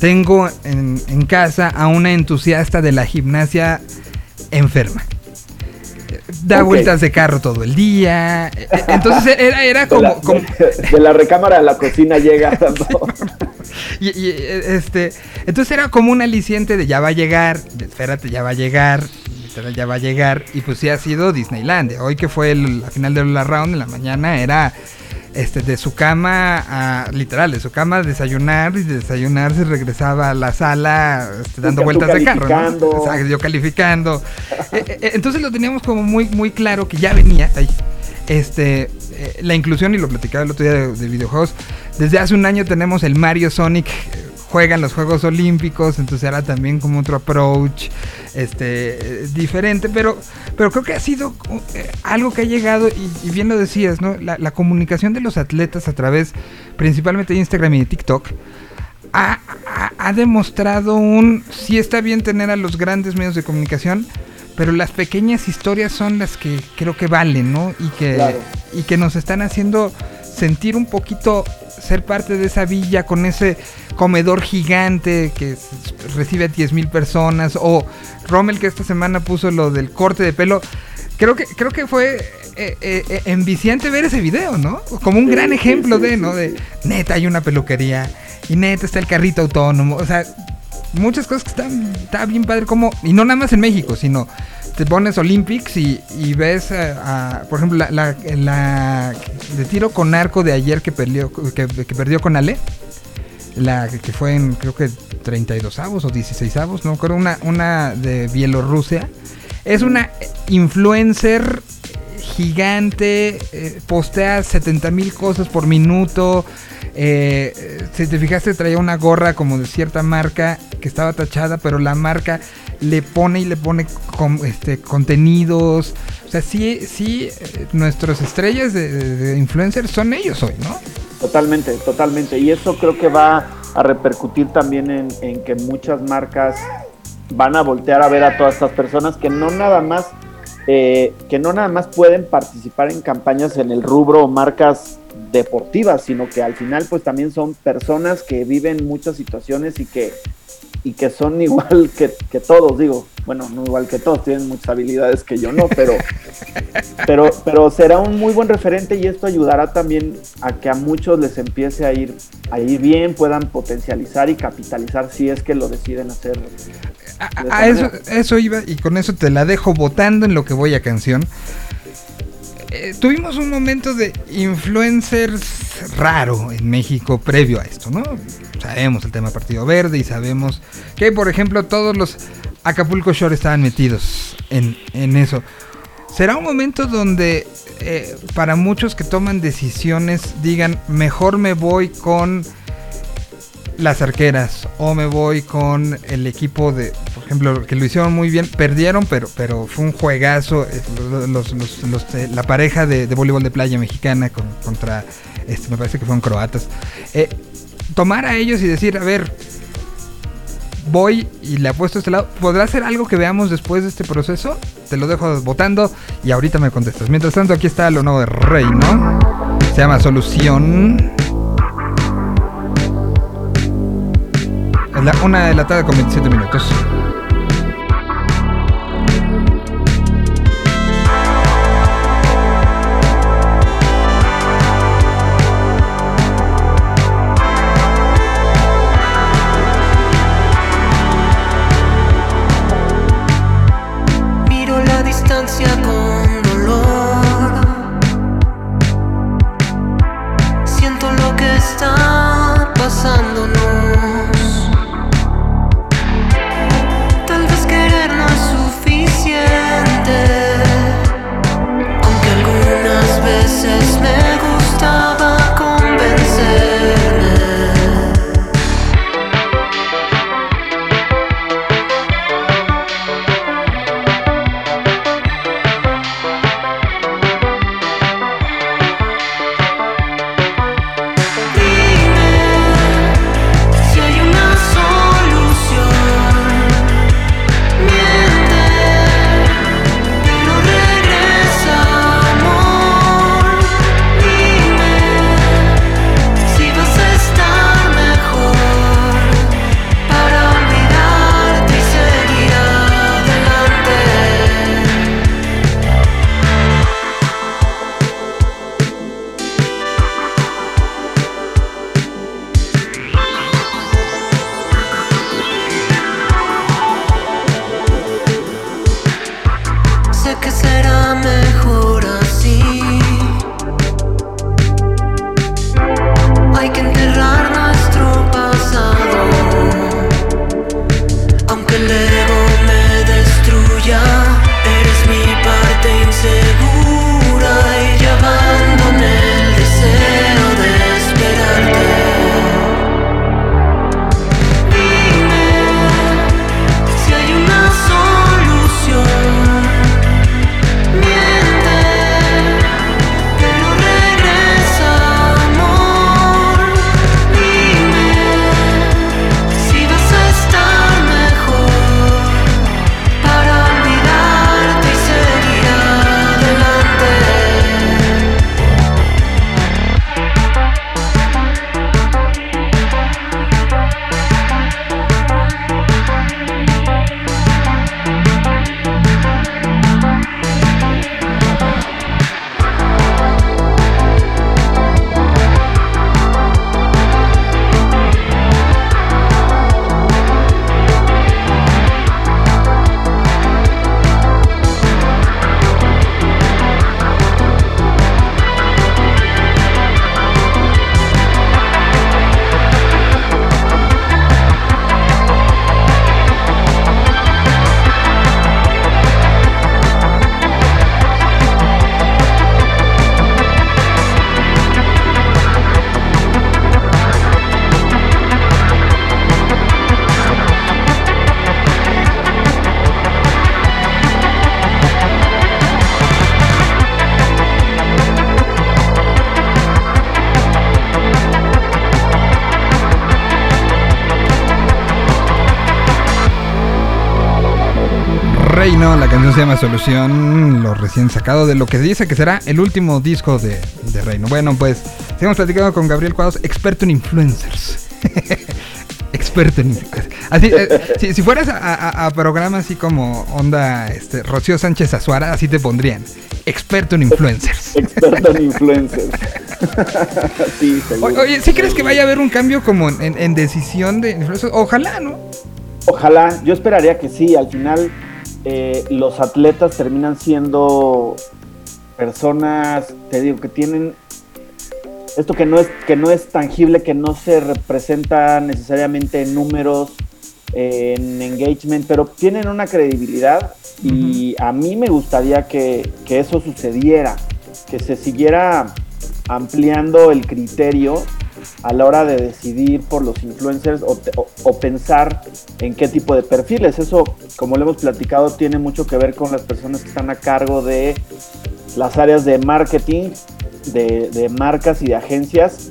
tengo en, en casa a una entusiasta de la gimnasia enferma. Da vueltas de carro todo el día. eh, eh, Entonces era, era De como, la, como- de- de la recámara a la cocina llega. ¿no? Y, y, este, entonces era como un aliciente de ya va a llegar, de espérate, ya va a llegar, literal, ya va a llegar. Y pues sí ha sido Disneylandia. Hoy que fue el- la final de la round en la mañana era este de su cama a literal, de su cama a desayunar y de desayunar se regresaba a la sala este, dando vueltas de carro, ¿no? calificando. Exacto, yo calificando. Eh, eh, entonces lo teníamos como muy, muy claro que ya venía ahí. Este, eh, la inclusión, y lo platicaba el otro día de, de videojuegos, desde hace un año tenemos el Mario Sonic, juegan los Juegos Olímpicos, entonces era también como otro approach, este, diferente, pero, pero creo que ha sido eh, algo que ha llegado, y, y bien lo decías, ¿no? La, la comunicación de los atletas a través, principalmente de Instagram y de TikTok, ha, ha- ha demostrado un... Sí está bien tener a los grandes medios de comunicación, pero las pequeñas historias son las que creo que valen, ¿no? Y que, Claro. y que nos están haciendo sentir un poquito ser parte de esa villa con ese comedor gigante que recibe a 10 mil personas o Rommel que esta semana puso lo del corte de pelo creo que creo que fue eh, eh, eh, enviciante ver ese video no como un gran ejemplo de no de neta hay una peluquería y neta está el carrito autónomo o sea muchas cosas que están está bien padre como y no nada más en México sino te pones Olympics y, y ves por ejemplo la, de tiro con arco de ayer que perdió que, perdió con Ale la que fue en creo que 32 avos o 16 avos no me acuerdo una una de Bielorrusia. Es una influencer gigante eh, postea 70 mil cosas por minuto eh, si te fijaste traía una gorra como de cierta marca que estaba tachada pero la marca le pone y le pone com- este, contenidos o sea sí sí nuestras estrellas de, influencers son ellos hoy no Totalmente, totalmente. Y eso creo que va a repercutir también en, en que muchas marcas van a voltear a ver a todas estas personas que no nada más eh, que no nada más pueden participar en campañas en el rubro o marcas deportivas, sino que al final pues también son personas que viven muchas situaciones y que y que son igual que, que todos, digo, bueno, no igual que todos, tienen muchas habilidades que yo no, pero pero, pero será un muy buen referente y esto ayudará también a que a muchos les empiece a ir, a ir bien, puedan potencializar y capitalizar si es que lo deciden hacer. De a- eso, eso iba y con eso te la dejo votando en lo que voy a canción. Eh, tuvimos un momento de influencers raro en México previo a esto, ¿no? Sabemos el tema Partido Verde y sabemos que, por ejemplo, todos los Acapulco Shore estaban metidos en, en eso. Será un momento donde eh, para muchos que toman decisiones digan, mejor me voy con las arqueras o me voy con el equipo de, ejemplo, que lo hicieron muy bien, perdieron, pero pero fue un juegazo, eh, de- la pareja de, voleibol de playa mexicana con- contra, este, me parece que fueron croatas, Eh, tomar a ellos y decir, a ver, voy y le apuesto a este lado, ¿podrá ser algo que veamos después de este proceso? Te lo dejo votando y ahorita me contestas. Mientras tanto, aquí está lo nuevo de Rey, ¿no? Se llama Solución. La una de la tarde con 27 minutos. La canción se llama Solución, lo recién sacado de lo que dice que será el último disco de, de Reino. Bueno, pues seguimos platicando con Gabriel Cuadros, experto en influencers. experto en influencers. Así, eh, si, si fueras a, a- a programas así como onda este, Rocío Sánchez Azuara, así te pondrían. Experto en influencers. Experto en influencers. sí, seguro. Oye, ¿sí crees que vaya a haber un cambio como en, en- en decisión de influencers? Ojalá, ¿no? Ojalá, yo esperaría que sí, al final eh, los atletas terminan siendo personas, te digo, que tienen esto que no es, que no es tangible, que no se representa necesariamente en números, en engagement, pero tienen una credibilidad y a mí me gustaría que, que eso sucediera, que se siguiera ampliando el criterio a la hora de decidir por los influencers o, pensar en qué tipo de perfiles. Eso, como lo hemos platicado, tiene mucho que ver con las personas que están a cargo de las áreas de marketing, de, marcas y de agencias.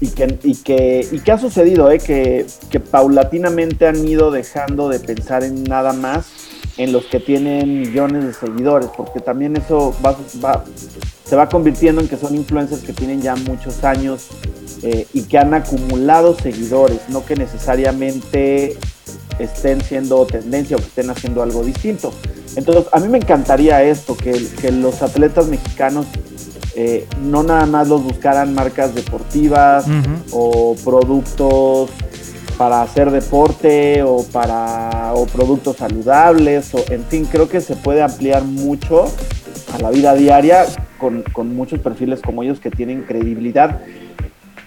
Y que, y que, y que ha sucedido, ¿eh? que, paulatinamente han ido dejando de pensar en nada más en los que tienen millones de seguidores, porque también eso va- se va convirtiendo en que son influencers que tienen ya muchos años eh, y que han acumulado seguidores, no que necesariamente estén siendo tendencia o que estén haciendo algo distinto. Entonces, a mí me encantaría esto, que, que los atletas mexicanos eh, no nada más los buscaran marcas deportivas o productos para hacer deporte o para o productos saludables o en fin creo que se puede ampliar mucho a la vida diaria con, con muchos perfiles como ellos que tienen credibilidad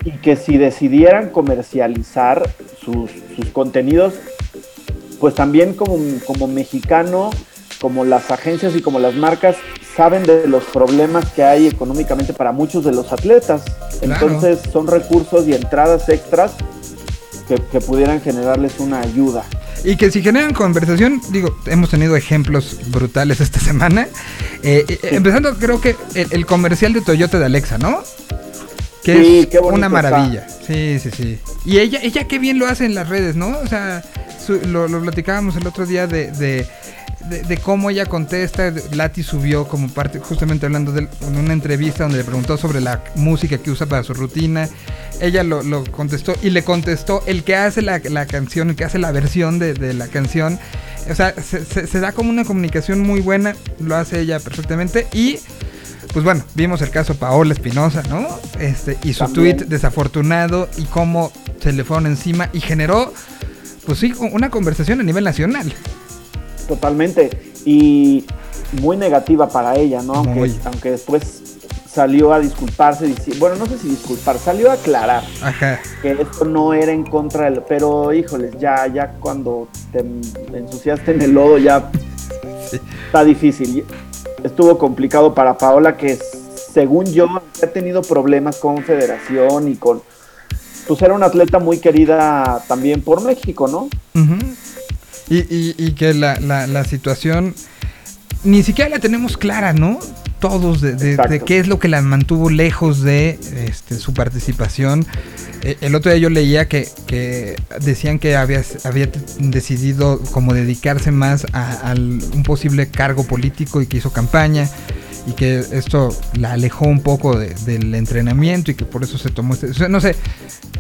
y que si decidieran comercializar sus, sus contenidos pues también como, como mexicano como las agencias y como las marcas saben de los problemas que hay económicamente para muchos de los atletas Claro. entonces son recursos y entradas extras que, que pudieran generarles una ayuda. Y que si generan conversación, digo, hemos tenido ejemplos brutales esta semana. Eh, eh, Empezando, creo que el, el comercial de Toyota de Alexa, ¿no? Que Sí, es qué una está. maravilla. Sí, sí, sí. Y ella, ella qué bien lo hace en las redes, ¿no? O sea, su- lo, lo platicábamos el otro día de, de, de- de cómo ella contesta. Lati subió como parte, justamente hablando de en una entrevista donde le preguntó sobre la música que usa para su rutina. Ella lo, lo contestó y le contestó el que hace la, la canción, el que hace la versión de, de la canción. O sea, se, se- se da como una comunicación muy buena, lo hace ella perfectamente y pues bueno, vimos el caso Paola Espinosa, ¿no? Este, y su También. tweet desafortunado y cómo se le fueron encima y generó, pues sí, una conversación a nivel nacional. Totalmente. Y muy negativa para ella, ¿no? Aunque, Muy. aunque después salió a disculparse, bueno, no sé si disculpar, salió a aclarar Ajá. que esto no era en contra del, pero híjoles, ya, ya cuando te ensuciaste en el lodo ya Sí. está difícil. Estuvo complicado para Paola que según yo ha tenido problemas con Federación y con pues era una atleta muy querida también por México, ¿no? Ujú. Y, y- y que la, la- la situación ni siquiera la tenemos clara, ¿no? Todos de, de- de qué es lo que la mantuvo lejos de este, su participación. Eh, el otro día yo leía que, que decían que había, había decidido como dedicarse más a, un posible cargo político y que hizo campaña y que esto la alejó un poco de- del entrenamiento y que por eso se tomó este... o sea, no sé,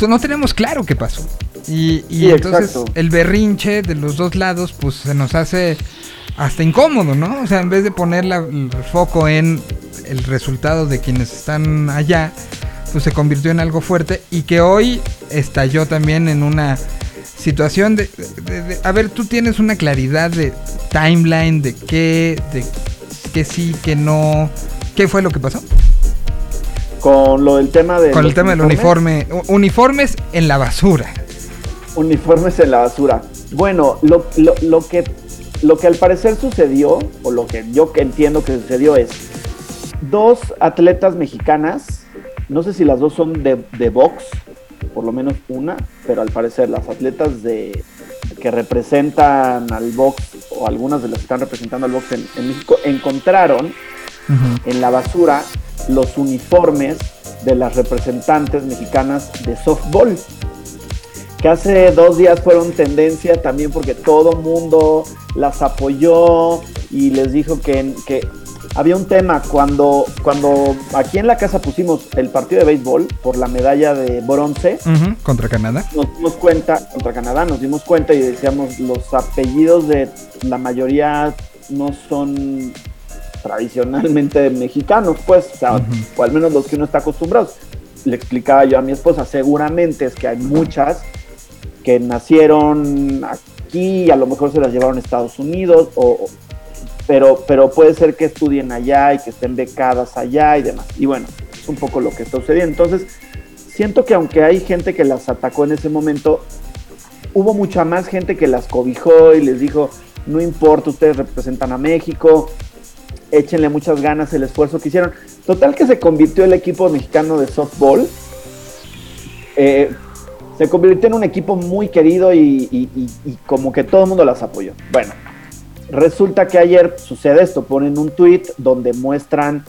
no tenemos claro qué pasó. Y, y Sí, entonces exacto. el berrinche de los dos lados pues se nos hace hasta incómodo, ¿no? O sea, en vez de poner la- el foco en el resultado de quienes están allá, pues se convirtió en algo fuerte y que hoy estalló también en una situación de, de- de- a ver, tú tienes una claridad de timeline de qué, de qué sí, qué no, qué fue lo que pasó Con lo del tema de con el tema del uniforme, uniformes en la basura. uniformes en la basura. Bueno, lo, lo- lo que, lo que al parecer sucedió, o lo que yo que entiendo que sucedió es, dos atletas mexicanas, no sé si las dos son de, de box, por lo menos una, pero al parecer las atletas de que representan al box, o algunas de las que están representando al box en, en México, encontraron en la basura los uniformes de las representantes mexicanas de softball. Que hace dos días fueron tendencia también porque todo mundo las apoyó y les dijo que, que había un tema cuando, cuando aquí en la casa pusimos el partido de béisbol por la medalla de bronce Contra Canadá. nos dimos cuenta, contra Canadá, nos dimos cuenta y decíamos, los apellidos de la mayoría no son tradicionalmente mexicanos, pues, o, sea, o al menos los que uno está acostumbrado. Le explicaba yo a mi esposa, seguramente es que hay muchas que nacieron aquí, a lo mejor se las llevaron a Estados Unidos, o, pero, pero puede ser que estudien allá y que estén becadas allá y demás. Y bueno, es un poco lo que está sucediendo. Entonces, siento que aunque hay gente que las atacó en ese momento, hubo mucha más gente que las cobijó y les dijo, no importa, ustedes representan a México, échenle muchas ganas el esfuerzo que hicieron. Total que se convirtió el equipo mexicano de softball. eh, se convirtió en un equipo muy querido y, y- como que todo el mundo las apoyó. Bueno, resulta que ayer sucede esto, ponen un tweet donde muestran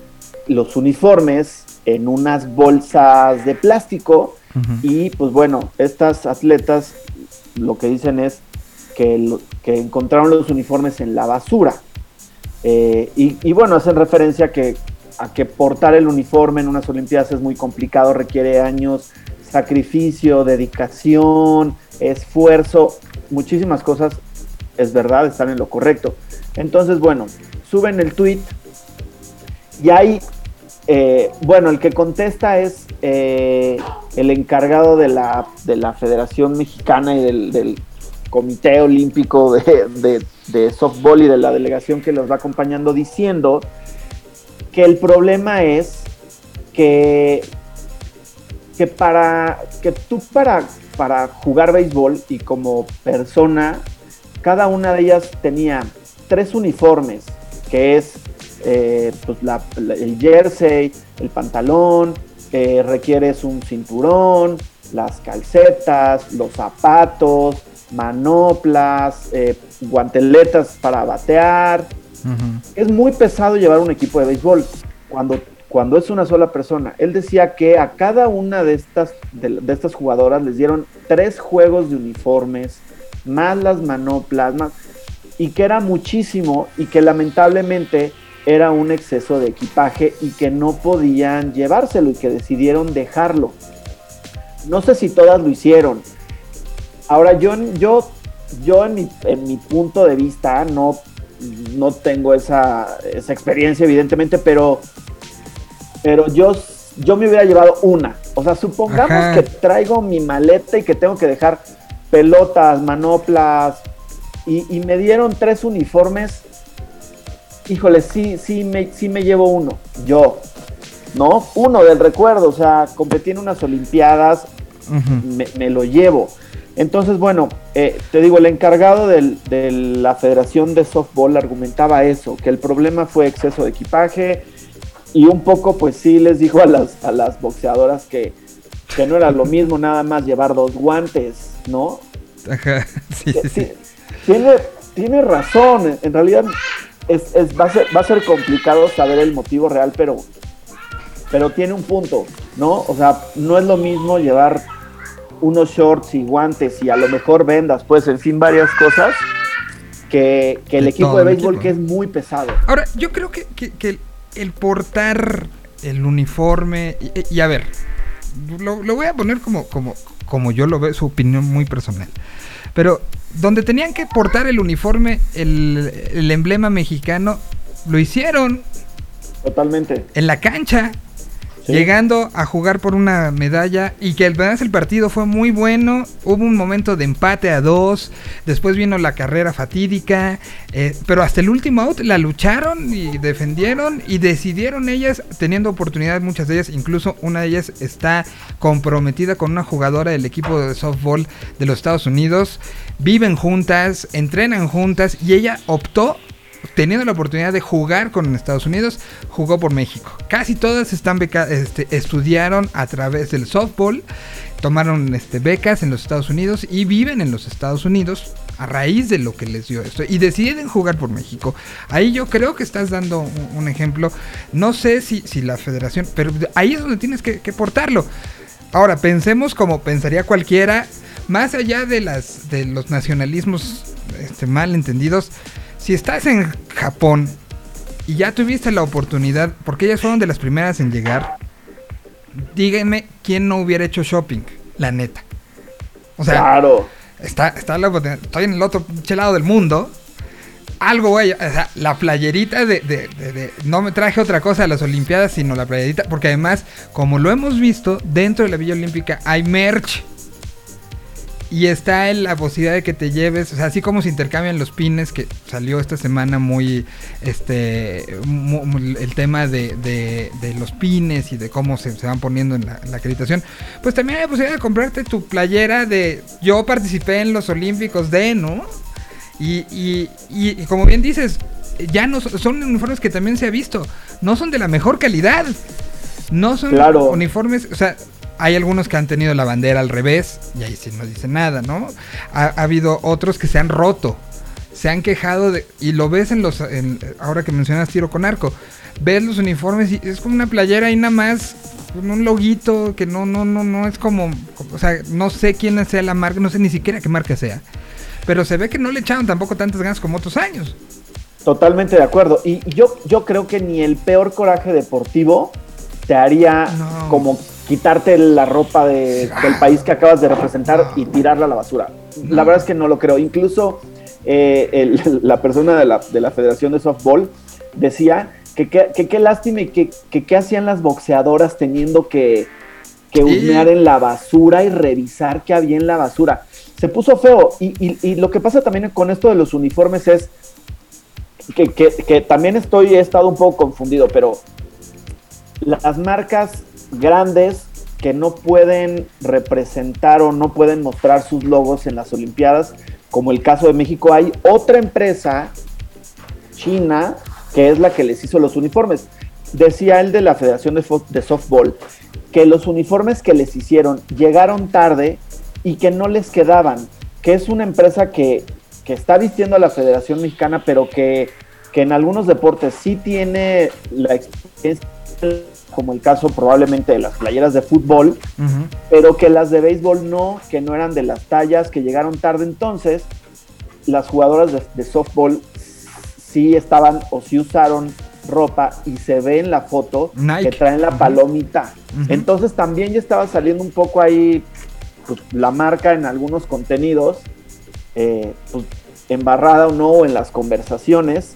los uniformes en unas bolsas de plástico y pues bueno, estas atletas lo que dicen es que, lo- que encontraron los uniformes en la basura. Eh, y, y bueno, hacen referencia que a que portar el uniforme en unas Olimpiadas es muy complicado, requiere años, sacrificio, dedicación, esfuerzo, muchísimas cosas, es verdad, están en lo correcto. Entonces, bueno, suben el tweet y ahí, eh, bueno, el que contesta es eh, el encargado de la, de la Federación Mexicana y del, Comité Olímpico de, de- de Softball y de la delegación que los va acompañando diciendo que el problema es que, que para que tú para, para jugar béisbol y como persona, cada una de ellas tenía tres uniformes, que es eh, pues, la- la- el jersey, el pantalón, eh, requieres un cinturón, las calcetas, los zapatos, manoplas, eh, guanteletas para batear, es muy pesado llevar un equipo de béisbol. Cuando, cuando es una sola persona. Él decía que a cada una de estas, de, de estas jugadoras les dieron tres juegos de uniformes, más las manoplas, más, y que era muchísimo y que lamentablemente era un exceso de equipaje y que no podían llevárselo y que decidieron dejarlo. No sé si todas lo hicieron. Ahora yo, yo, yo en mi, en mi punto de vista no, no tengo esa, esa experiencia evidentemente, pero, pero yo, yo me hubiera llevado una. O sea, supongamos Ajá. que traigo mi maleta y que tengo que dejar pelotas, manoplas, y, y me dieron tres uniformes. Híjole, sí, sí me, sí me llevo uno. Yo. ¿No? Uno del recuerdo. O sea, competí en unas Olimpiadas. Me, me lo llevo. Entonces, bueno, eh, te digo, el encargado del- de la Federación de Softball argumentaba eso, que el problema fue exceso de equipaje y un poco, pues sí, les dijo a las, a las boxeadoras que, que no era lo mismo nada más llevar dos guantes, ¿no? Ajá, sí, sí, tiene, tiene razón. En- realidad es, es- va, a ser, va a ser complicado saber el motivo real, pero, pero tiene un punto, ¿no? O sea, no es lo mismo llevar unos shorts y guantes y a lo mejor vendas, pues, en fin, varias cosas, que, que el De equipo de béisbol equipo. que es muy pesado. Ahora, yo creo que, que- el portar el uniforme. Y, y a ver, lo, lo voy a poner como, como, como yo lo veo, su opinión muy personal. Pero donde tenían que portar el uniforme, el, el emblema mexicano, lo hicieron Totalmente. en la cancha. Llegando a jugar por una medalla y que además el partido fue muy bueno. Hubo un momento de empate a dos. Después vino la carrera fatídica. eh, pero hasta el último out la lucharon y defendieron y decidieron ellas, teniendo oportunidad, muchas de ellas, incluso una de ellas está comprometida con una jugadora del equipo de softball de los Estados Unidos. Viven juntas, entrenan juntas y ella optó teniendo la oportunidad de jugar con Estados Unidos, jugó por México. Casi todas están beca- este, estudiaron a través del softball, tomaron este, becas en los Estados Unidos y viven en los Estados Unidos a raíz de lo que les dio esto y deciden jugar por México. Ahí yo creo que estás dando un, ejemplo. No sé si, si la federación, pero ahí es donde tienes que, que portarlo. Ahora, pensemos como pensaría cualquiera, más allá de, las, de los nacionalismos este, mal entendidos, si estás en Japón y ya tuviste la oportunidad, porque ellas fueron de las primeras en llegar, díganme quién no hubiera hecho shopping, la neta. O sea, claro. está, está la oportunidad, estoy en el otro lado del mundo. Algo, güey, o sea, la playerita de, de- de- de- No me traje otra cosa a las Olimpiadas, sino la playerita, porque además, como lo hemos visto, dentro de la Villa Olímpica hay merch. Y está la posibilidad de que te lleves, o sea, así como se intercambian los pines, que salió esta semana muy, este, mu- mu- el tema de, de- de los pines y de cómo se, se van poniendo en la, en la acreditación, pues también hay la posibilidad de comprarte tu playera de yo participé en los Olímpicos de, ¿no? Y, y, y- y como bien dices, ya no son, son uniformes que también se ha visto, no son de la mejor calidad, no son Claro. uniformes, o sea, hay algunos que han tenido la bandera al revés, y ahí sí no dice nada, ¿no? Ha, ha habido otros que se han roto, se han quejado de, y lo ves en los, en- ahora que mencionas tiro con arco, ves los uniformes y es como una playera y nada más, con un loguito que no, no, no, no es como, o sea, no sé quién sea la marca, no sé ni siquiera qué marca sea, pero se ve que no le echaron tampoco tantas ganas como otros años. Totalmente de acuerdo. Y yo, yo creo que ni el peor coraje deportivo te haría No. como quitarte la ropa de- Ah. del país que acabas de representar y tirarla a la basura. La verdad es que no lo creo. Incluso eh, el- la persona de la, de la Federación de Softball decía que qué lástima y que qué hacían las boxeadoras teniendo que, que husmear en la basura y revisar qué había en la basura. Se puso feo. Y, y- y lo que pasa también con esto de los uniformes es que, que- que también estoy, he estado un poco confundido, pero las marcas grandes que no pueden representar o no pueden mostrar sus logos en las Olimpiadas, como el caso de México, hay otra empresa china que es la que les hizo los uniformes. Decía él de la Federación de, de Softball que los uniformes que les hicieron llegaron tarde y que no les quedaban, que es una empresa que, que está vistiendo a la Federación Mexicana, pero que, que en algunos deportes sí tiene la experiencia, como el caso probablemente de las playeras de fútbol, Ujú. pero que las de béisbol no, que no eran de las tallas, que llegaron tarde. Entonces, las jugadoras de, de softball sí estaban o sí usaron ropa y se ve en la foto Nike. que traen la Ujú. palomita. Ujú. Entonces también ya estaba saliendo un poco ahí pues, la marca en algunos contenidos, eh, pues, embarrada o no en las conversaciones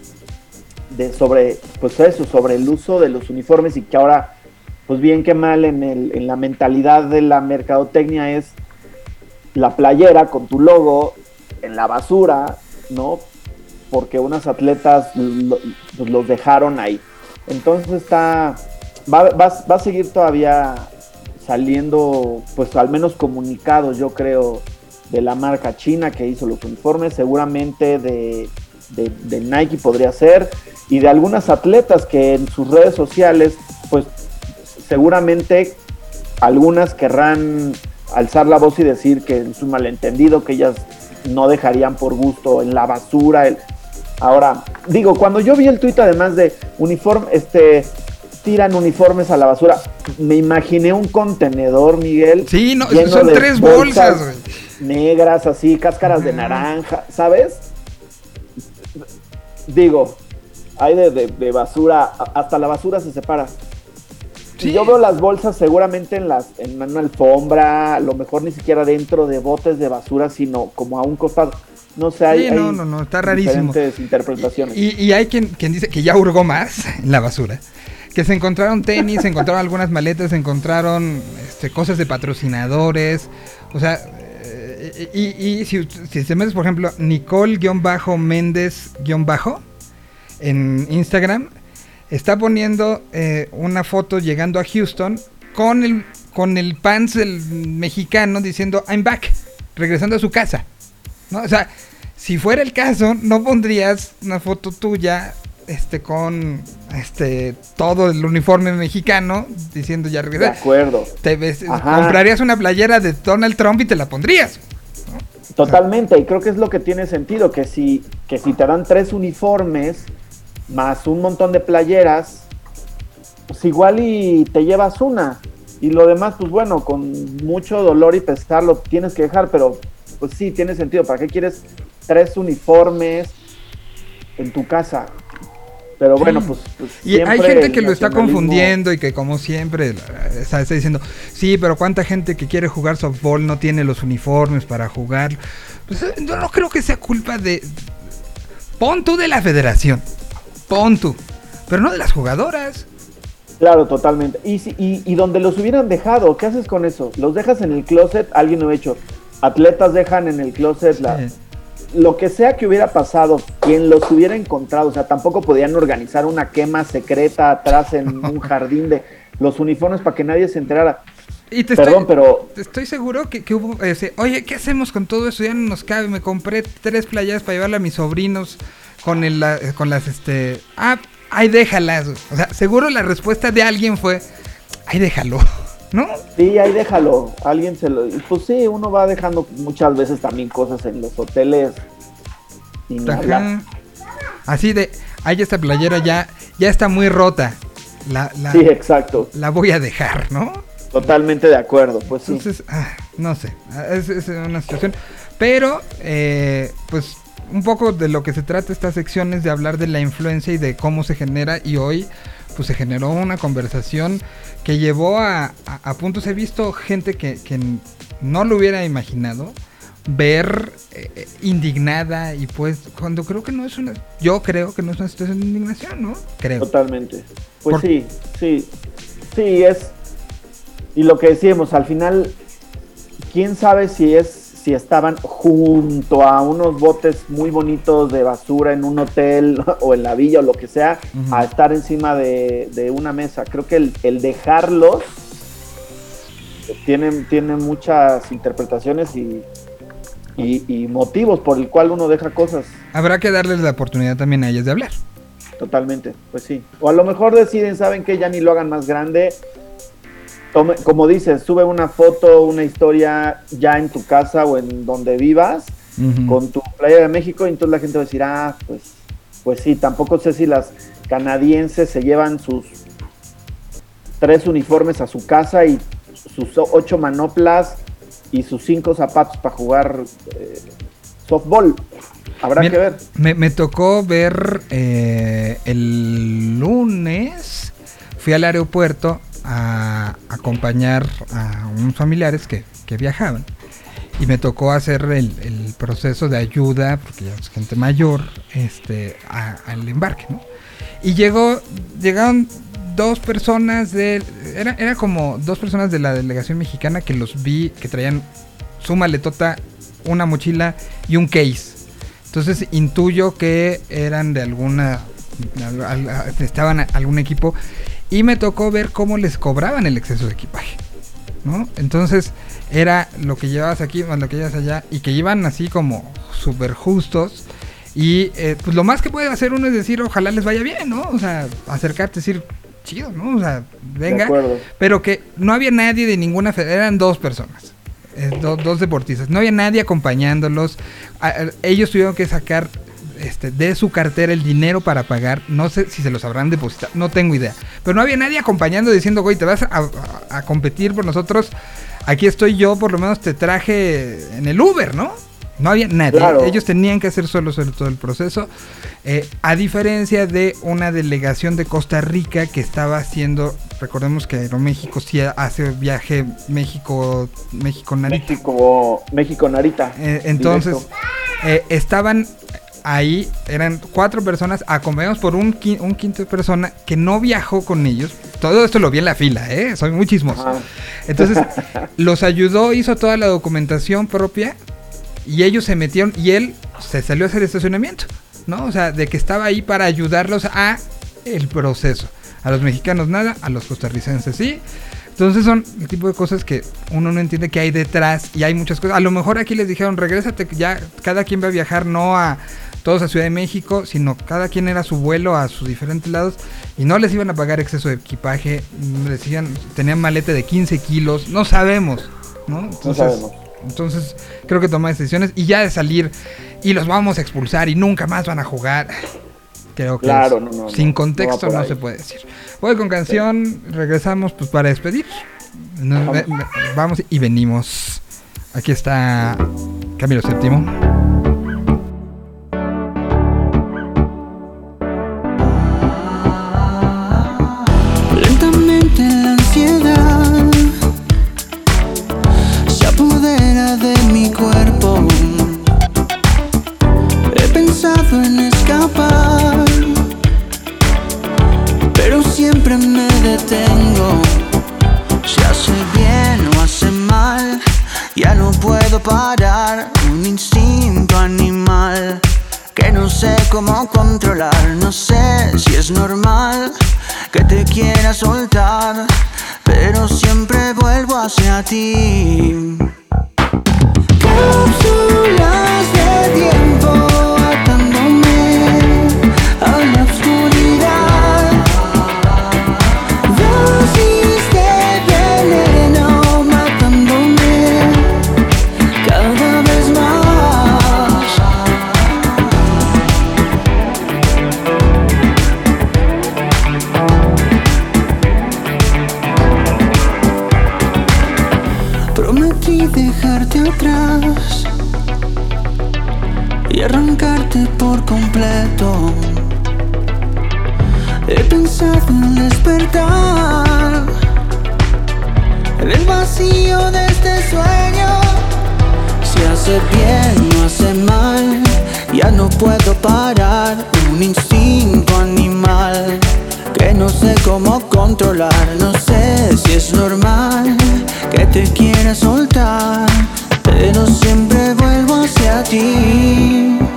de sobre pues eso, sobre el uso de los uniformes y que ahora pues bien que mal en, el, en la mentalidad de la mercadotecnia es la playera con tu logo en la basura, ¿no? Porque unas atletas pues, los dejaron ahí. Entonces está, va, va- va a seguir todavía saliendo, pues al menos comunicados, yo creo, de la marca china que hizo los uniformes, seguramente de, de, de Nike podría ser, y de algunas atletas que en sus redes sociales, pues seguramente algunas querrán alzar la voz y decir que es un malentendido, que ellas no dejarían por gusto en la basura. el- Ahora, digo, cuando yo vi el tuit además de uniforme, este, tiran uniformes a la basura, me imaginé un contenedor, Miguel. Sí, no, lleno son de tres bolsas, güey. negras, así, cáscaras de naranja, ¿sabes? Digo, hay de, de- de basura, hasta la basura se separa. Sí. Y yo veo las bolsas seguramente en las en una alfombra, a lo mejor ni siquiera dentro de botes de basura, sino como a un costado. No sé, hay, Sí, no, hay no, no, está rarísimo. diferentes interpretaciones. Y, y hay quien, quien dice que ya hurgó más en la basura. Que se encontraron tenis, se encontraron algunas maletas, se encontraron este, cosas de patrocinadores. O sea, y, y si, si se metes, por ejemplo, Nicole-Méndez- en Instagram, está poniendo eh, una foto llegando a Houston con el, con el pants del mexicano diciendo I'm back, regresando a su casa. ¿no? O sea, si fuera el caso, no pondrías una foto tuya este con este todo el uniforme mexicano diciendo ya de regresé. acuerdo. Te ves- comprarías una playera de Donald Trump y te la pondrías. Totalmente, y creo que es lo que tiene sentido, que si, que si te dan tres uniformes más un montón de playeras, pues igual y te llevas una. Y lo demás, pues bueno, con mucho dolor y pesar lo tienes que dejar, pero pues sí, tiene sentido. ¿Para qué quieres tres uniformes en tu casa? Pero bueno, pues... pues Y hay gente que lo está confundiendo y que como siempre está, está diciendo, sí, pero cuánta gente que quiere jugar softball no tiene los uniformes para jugar. Pues, eh, yo no creo que sea culpa de... Pon tú de la federación. Pon tú. Pero no de las jugadoras. Claro, totalmente. Y, si- y, y donde los hubieran dejado, ¿qué haces con eso? ¿Los dejas en el closet? Alguien lo ha hecho. Atletas dejan en el closet la- Sí. Lo que sea que hubiera pasado, quien los hubiera encontrado, o sea, tampoco podían organizar una quema secreta atrás en un jardín de los uniformes para que nadie se enterara. Y te Perdón, estoy, pero te estoy seguro que, que hubo... Oye, ¿qué hacemos con todo eso? Ya no nos cabe. Me compré tres playeras para llevarle a mis sobrinos con, el, la- con las... este Ah, ahí déjalas. O sea, seguro la respuesta de alguien fue... Ahí déjalo. ¿No? sí, ahí déjalo, alguien se lo... y Pues sí, uno va dejando muchas veces también cosas en los hoteles. Hablar. Ajá. Así de, ay, esta playera ya, ya está muy rota. La, la, Sí, exacto, la voy a dejar, ¿no? totalmente de acuerdo, pues sí. Entonces, ah, no sé, ah, es, es una situación. Pero, eh, pues, un poco de lo que se trata esta sección es de hablar de la influencia y de cómo se genera y hoy pues se generó una conversación que llevó a, a, a puntos, he visto gente que, que no lo hubiera imaginado ver eh, eh, indignada y pues cuando creo que no es una, yo creo que no es una situación de indignación, ¿no? Creo. Totalmente. Pues Por- sí, sí, sí, es. Y lo que decíamos, al final, quién sabe si es si estaban junto a unos botes muy bonitos de basura en un hotel o en la villa o lo que sea, a estar encima de, de una mesa. Creo que el, el dejarlos tiene, tiene muchas interpretaciones y, y, y motivos por el cual uno deja cosas. Habrá que darles la oportunidad también a ellas de hablar. Totalmente, pues sí. O a lo mejor deciden, saben que ya ni lo hagan más grande. Tome- como dices, sube una foto, una historia ya en tu casa o en donde vivas con tu playa de México y entonces la gente va a decir, ah, pues, pues sí, tampoco sé si las canadienses se llevan sus tres uniformes a su casa y sus ocho manoplas y sus cinco zapatos para jugar eh, softball. Habrá Mira, que ver. Me, me tocó ver eh, el lunes, fui al aeropuerto a acompañar a unos familiares que, que viajaban. Y me tocó hacer el, el proceso de ayuda, porque ya es gente mayor, este, a- al embarque, ¿no? Y llegó, llegaron dos personas de, era, era como dos personas de la delegación mexicana que los vi, que traían su maletota, una mochila y un case. Entonces intuyo que eran de alguna, al- al- estaban algún equipo y me tocó ver cómo les cobraban el exceso de equipaje, ¿no? Entonces era lo que llevabas aquí más lo que llevas allá y que iban así como súper justos y eh, pues lo más que puede hacer uno es decir ojalá les vaya bien, ¿no? O sea, acercarte, decir chido, ¿no? O sea, venga, pero que no había nadie de ninguna fe- eran dos personas, eh, do- dos deportistas, no había nadie acompañándolos, a- a- ellos tuvieron que sacar este, de su cartera el dinero para pagar, no sé si se los habrán depositado, no tengo idea, pero no había nadie acompañando diciendo, güey, te vas a, a- a competir por nosotros, aquí estoy yo, por lo menos te traje en el Uber, ¿no? No había nadie, Claro. ellos tenían que hacer solos todo el proceso, eh, a diferencia de una delegación de Costa Rica que estaba haciendo, recordemos que Aeroméxico sí hace viaje México, México Narita. México, México Narita. Eh, entonces, eh, estaban ahí, eran cuatro personas, acompañados por un, qui- un quinto persona que no viajó con ellos. Todo esto lo vi en la fila, ¿eh? Soy muy chismoso. Ajá. Entonces, los ayudó, hizo toda la documentación propia y ellos se metieron y él se salió a hacer estacionamiento, ¿no? O sea, de que estaba ahí para ayudarlos a el proceso. A los mexicanos nada, a los costarricenses sí. Entonces son el tipo de cosas que uno no entiende que hay detrás y hay muchas cosas. A lo mejor aquí les dijeron, regrésate, ya cada quien va a viajar no a todos a Ciudad de México, sino cada quien era su vuelo a sus diferentes lados y no les iban a pagar exceso de equipaje, les decían, tenían maleta de 15 kilos, no sabemos, ¿no? Entonces, sabemos. entonces creo que tomar decisiones y ya de salir y los vamos a expulsar y nunca más van a jugar. Creo que Claro, es- no, no, sin contexto no se puede decir. Voy con canción, regresamos pues para despedir. Nos- vamos y venimos. Aquí está Camilo Séptimo. Cómo controlar. No sé si es normal que te quiera soltar, pero siempre vuelvo hacia ti. Cápsulas parar. Un instinto animal que no sé cómo controlar. No sé si es normal que te quiera soltar, pero siempre vuelvo hacia ti.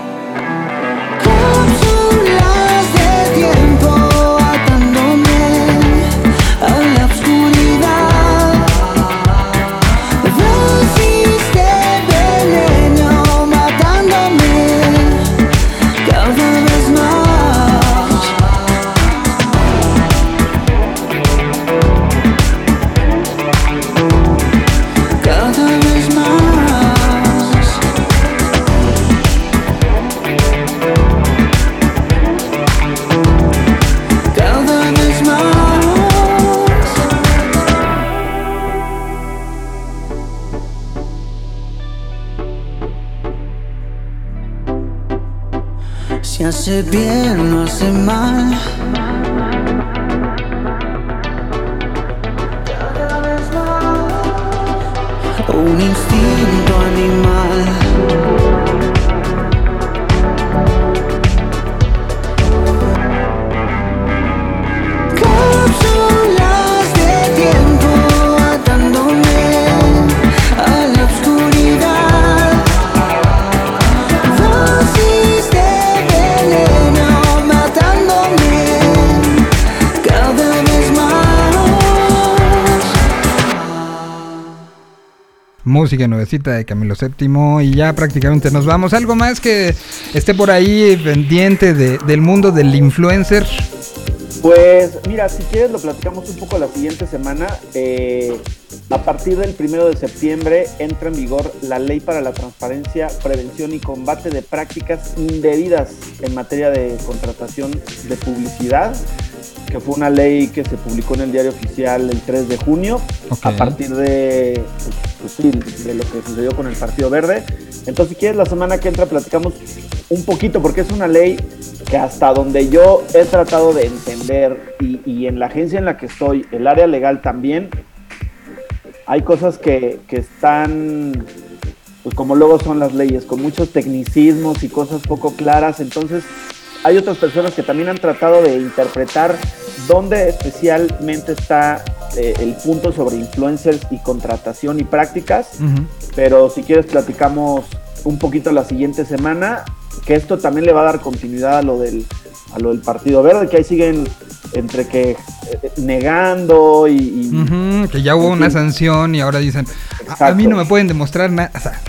Si hace Música nuevecita de Camilo VII y ya prácticamente nos vamos. ¿Algo más que esté por ahí pendiente de- del mundo del influencer? Pues mira, si quieres lo platicamos un poco la siguiente semana. Eh, a partir del primero de septiembre entra en vigor la ley para la transparencia, prevención y combate de prácticas indebidas en materia de contratación de publicidad, que fue una ley que se publicó en el diario oficial el 3 de junio, a partir de, pues, sí, de lo que sucedió con el Partido Verde. Entonces, si quieres, la semana que entra platicamos un poquito, porque es una ley que hasta donde yo he tratado de entender y, y en la agencia en la que estoy, el área legal también, hay cosas que, que están, pues como luego son las leyes, con muchos tecnicismos y cosas poco claras. Entonces, hay otras personas que también han tratado de interpretar dónde especialmente está eh, el punto sobre influencers y contratación y prácticas pero si quieres platicamos un poquito la siguiente semana, que esto también le va a dar continuidad a lo del, a lo del Partido Verde, que ahí siguen entre que eh, negando y... que ya hubo una fin, sanción y ahora dicen, a, a mí no me pueden demostrar nada. O sea,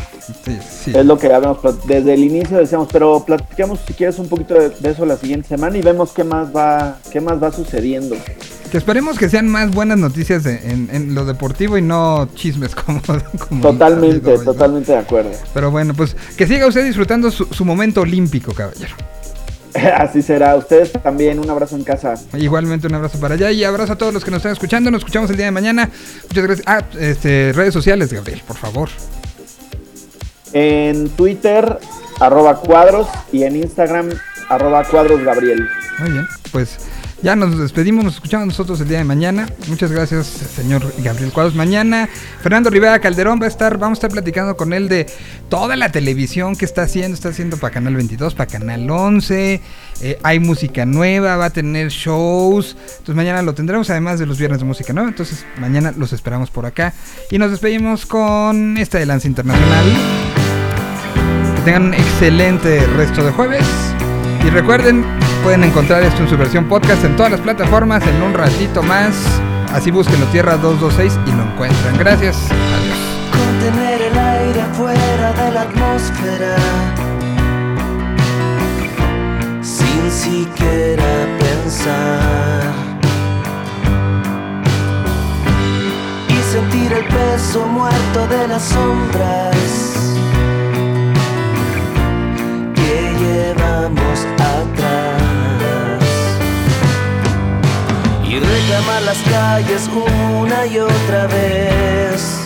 sí, sí. Es lo que habíamos desde el inicio decíamos, pero platicamos si quieres un poquito de, de eso la siguiente semana y vemos qué más va, qué más va sucediendo. Que esperemos que sean más buenas noticias en, en lo deportivo y no chismes como... como Totalmente, totalmente de acuerdo. Pero bueno, pues que siga usted disfrutando su, su momento olímpico, caballero. Así será. Ustedes también, un abrazo en casa. Igualmente un abrazo para allá y abrazo a todos los que nos están escuchando. Nos escuchamos el día de mañana. Muchas gracias. Ah, este, redes sociales, Gabriel, por favor. En Twitter, arroba cuadros, y en Instagram, arroba cuadros Gabriel. Muy bien, pues ya nos despedimos, nos escuchamos nosotros el día de mañana. Muchas gracias, señor Gabriel Cuadros. Mañana Fernando Rivera Calderón va a estar, vamos a estar platicando con él de toda la televisión que está haciendo, está haciendo para Canal 22, para Canal 11, eh, hay música nueva, va a tener shows. Entonces mañana lo tendremos, además de los viernes de música nueva. Entonces mañana los esperamos por acá. Y nos despedimos con esta de Lance Internacional. Que tengan un excelente resto de jueves. Y recuerden, pueden encontrar esto en su versión podcast en todas las plataformas en un ratito más. Así búsquenlo Tierra 226 y lo encuentran. Gracias. Adiós. El aire de la atmósfera siquiera pensar y sentir el peso muerto de las sombras que llevamos atrás. Y reclamar las calles una y otra vez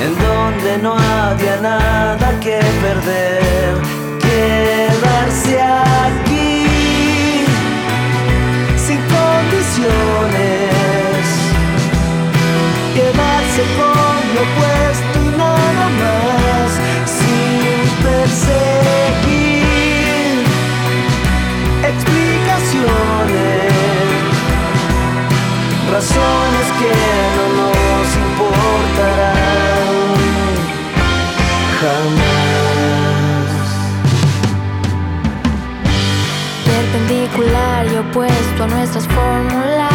en donde no había nada que perder, quedarse aquí sin condiciones, quedarse con lo opuesto y nada más, sin perseguir explicaciones, razones que no nos importarán jamás. Perpendicular y opuesto a nuestras fórmulas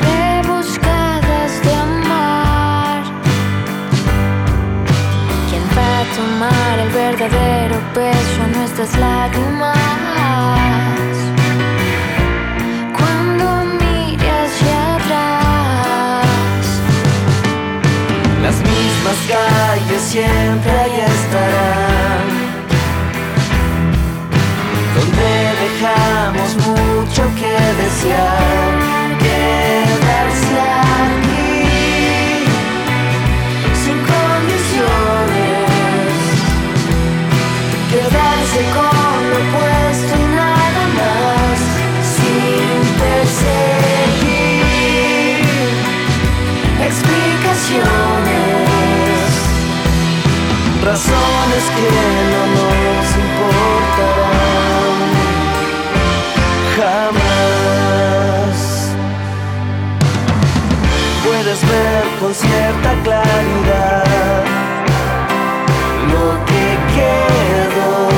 rebuscadas de amar. ¿Quién va a tomar el verdadero peso a nuestras lágrimas? Cuando mire hacia atrás. Las mismas calles siempre ahí estarán. Mucho que desear. Quedarse aquí. Sin condiciones. Quedarse con lo opuesto y nada más. Sin perseguir explicaciones, razones que no nos importarán puedes ver con cierta claridad lo que quedó.